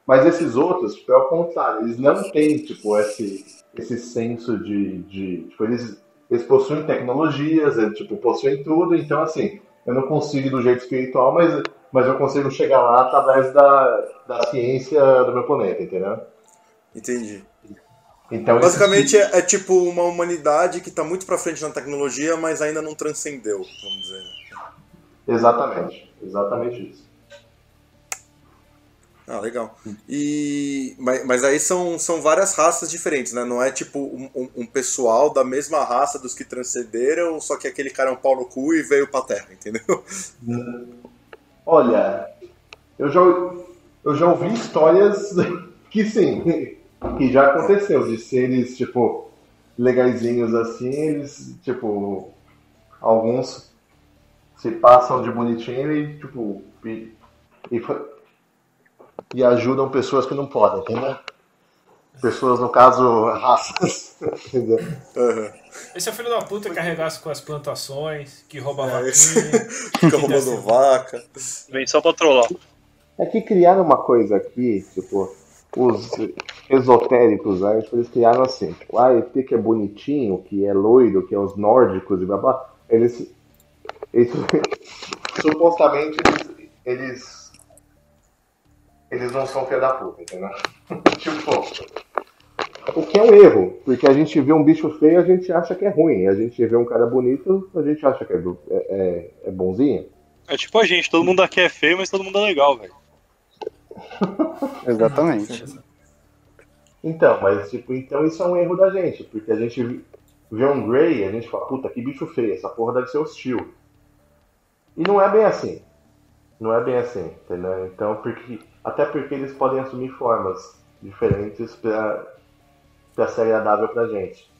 Mas esses outros, tipo, é o contrário, eles não têm, tipo, esse, esse senso de. de tipo, eles, eles possuem tecnologias, eles, tipo, possuem tudo, então assim, eu não consigo do jeito espiritual, mas, mas eu consigo chegar lá através da, da ciência do meu planeta, entendeu? Entendi. Então, Basicamente é, é tipo uma humanidade que tá muito pra frente na tecnologia, mas ainda não transcendeu, vamos dizer. Exatamente, exatamente isso. Ah, legal. E, mas, mas aí são, são várias raças diferentes, né? Não é tipo um, um- um pessoal da mesma raça dos que transcenderam, só que aquele cara é um pau no cu e veio pra terra, entendeu? Olha, eu já, eu já ouvi histórias que sim, que já aconteceu, de seres, tipo, legaizinhos assim, eles, tipo, alguns se passam de bonitinho e, tipo, e, e, e ajudam pessoas que não podem, entendeu? Pessoas, no caso, raças, entendeu? Esse é o filho da puta que arregaça com as plantações, que rouba É, vaquinha. Fica que roubando vaca. Vem só pra trollar. É que criaram uma coisa aqui, tipo, os esotéricos, né? tipo, Eles criaram assim, tipo, ah, ET que é bonitinho, que é loiro, que é os nórdicos e blá blá. Eles. eles supostamente eles, eles. eles não são filha da puta, entendeu? tipo. O que é um erro, porque a gente vê um bicho feio, a gente acha que é ruim. A gente vê um cara bonito, a gente acha que é, do- é, é, é bonzinho. É tipo a gente, todo mundo aqui é feio, mas todo mundo é legal, velho. Exatamente. Então, mas tipo, então isso é um erro da gente, porque a gente vê um Grey e a gente fala, puta, que bicho feio, essa porra deve ser hostil. E não é bem assim. Não é bem assim, entendeu? Então, porque, até porque eles podem assumir formas diferentes pra, pra ser agradável pra gente.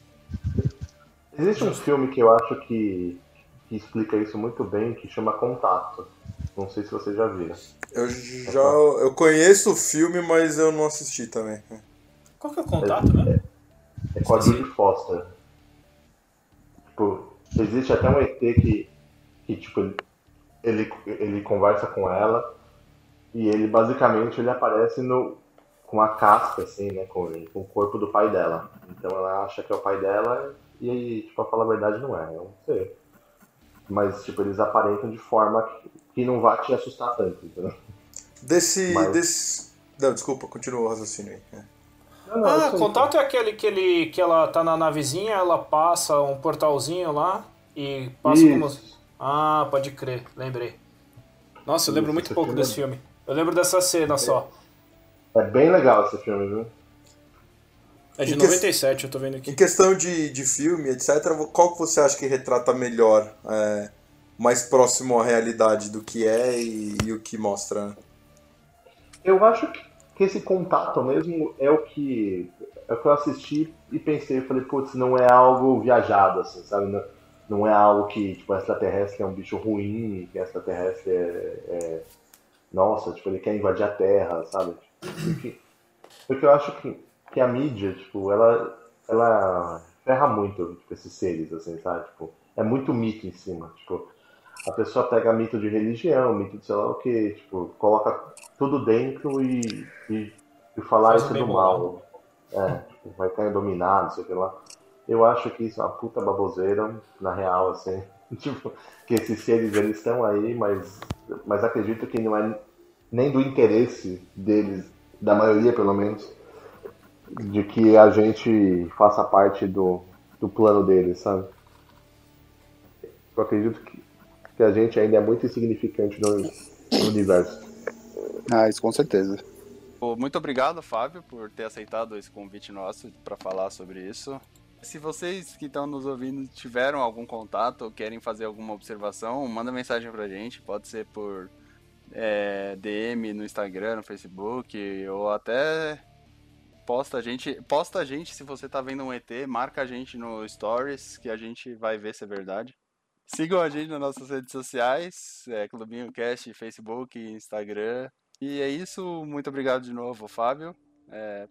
Existe um filme que eu acho que, que explica isso muito bem, que chama Contato. Não sei se vocês já viram. Eu já. Eu conheço o filme, mas eu não assisti também. Qual que é o contato, né? É com a Judy Foster. Tipo, existe até um ET que, que tipo, ele, ele conversa com ela e ele basicamente ele aparece no, com a casca, assim, né? Com, com o corpo do pai dela. Então ela acha que é o pai dela e aí, tipo, pra falar a verdade não é, eu não sei. Mas, tipo, eles aparentam de forma que, que não vai te assustar tanto, entendeu? Desse. Mas- desse... Não, desculpa, continua o raciocínio aí. É. Não, não, Ah, aí. contato é aquele que, ele, que ela tá na navezinha, ela passa um portalzinho lá e passa Isso. como. Ah, pode crer, lembrei. Nossa, eu lembro Isso, muito pouco filme é- desse filme. Eu lembro dessa cena só. É bem legal esse filme, viu? É de Em que- 97, eu tô vendo aqui. Em questão de, de filme, etc., qual que você acha que retrata melhor, é, mais próximo à realidade do que é e, e o que mostra? né? Eu acho que que esse contato mesmo é o que é o que eu assisti e pensei, falei, putz, não é algo viajado, assim, sabe? Não, não é algo que, tipo, extraterrestre é um bicho ruim, que extraterrestre é, é- Nossa, tipo, ele quer invadir a Terra, sabe? Porque, porque eu acho que, que a mídia, tipo, ela, ela ferra muito tipo, esses seres, assim, sabe? Tipo, é muito mito em cima, tipo... A pessoa pega mito de religião, mito de sei lá o que, tipo, coloca tudo dentro e, e, e falar Faz isso do mal. É, tipo, vai cair dominado, não sei o que lá. Eu acho que isso é uma puta baboseira, na real, assim. Tipo, que esses seres eles estão aí, mas, mas acredito que não é nem do interesse deles, da maioria pelo menos, de que a gente faça parte do, do plano deles, sabe? Eu acredito que, que a gente ainda é muito insignificante no, no universo. Ah, isso com certeza. Muito obrigado, Fábio, por ter aceitado esse convite nosso para falar sobre isso. Se vocês que estão nos ouvindo tiveram algum contato ou querem fazer alguma observação, manda mensagem pra gente. Pode ser por é, DM no Instagram, no Facebook, ou até posta a gente. Posta a gente se você tá vendo um ET, marca a gente no Stories, que a gente vai ver se é verdade. Sigam a gente nas nossas redes sociais, é, Clubinho Cast, Facebook, Instagram. E é isso, muito obrigado de novo, Fábio. É,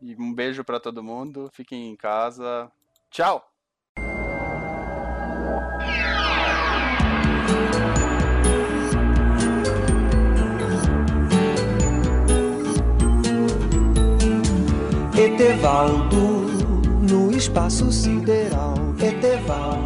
e um beijo pra todo mundo, fiquem em casa. Tchau! Etevaldo, no espaço sideral. Etevaldo,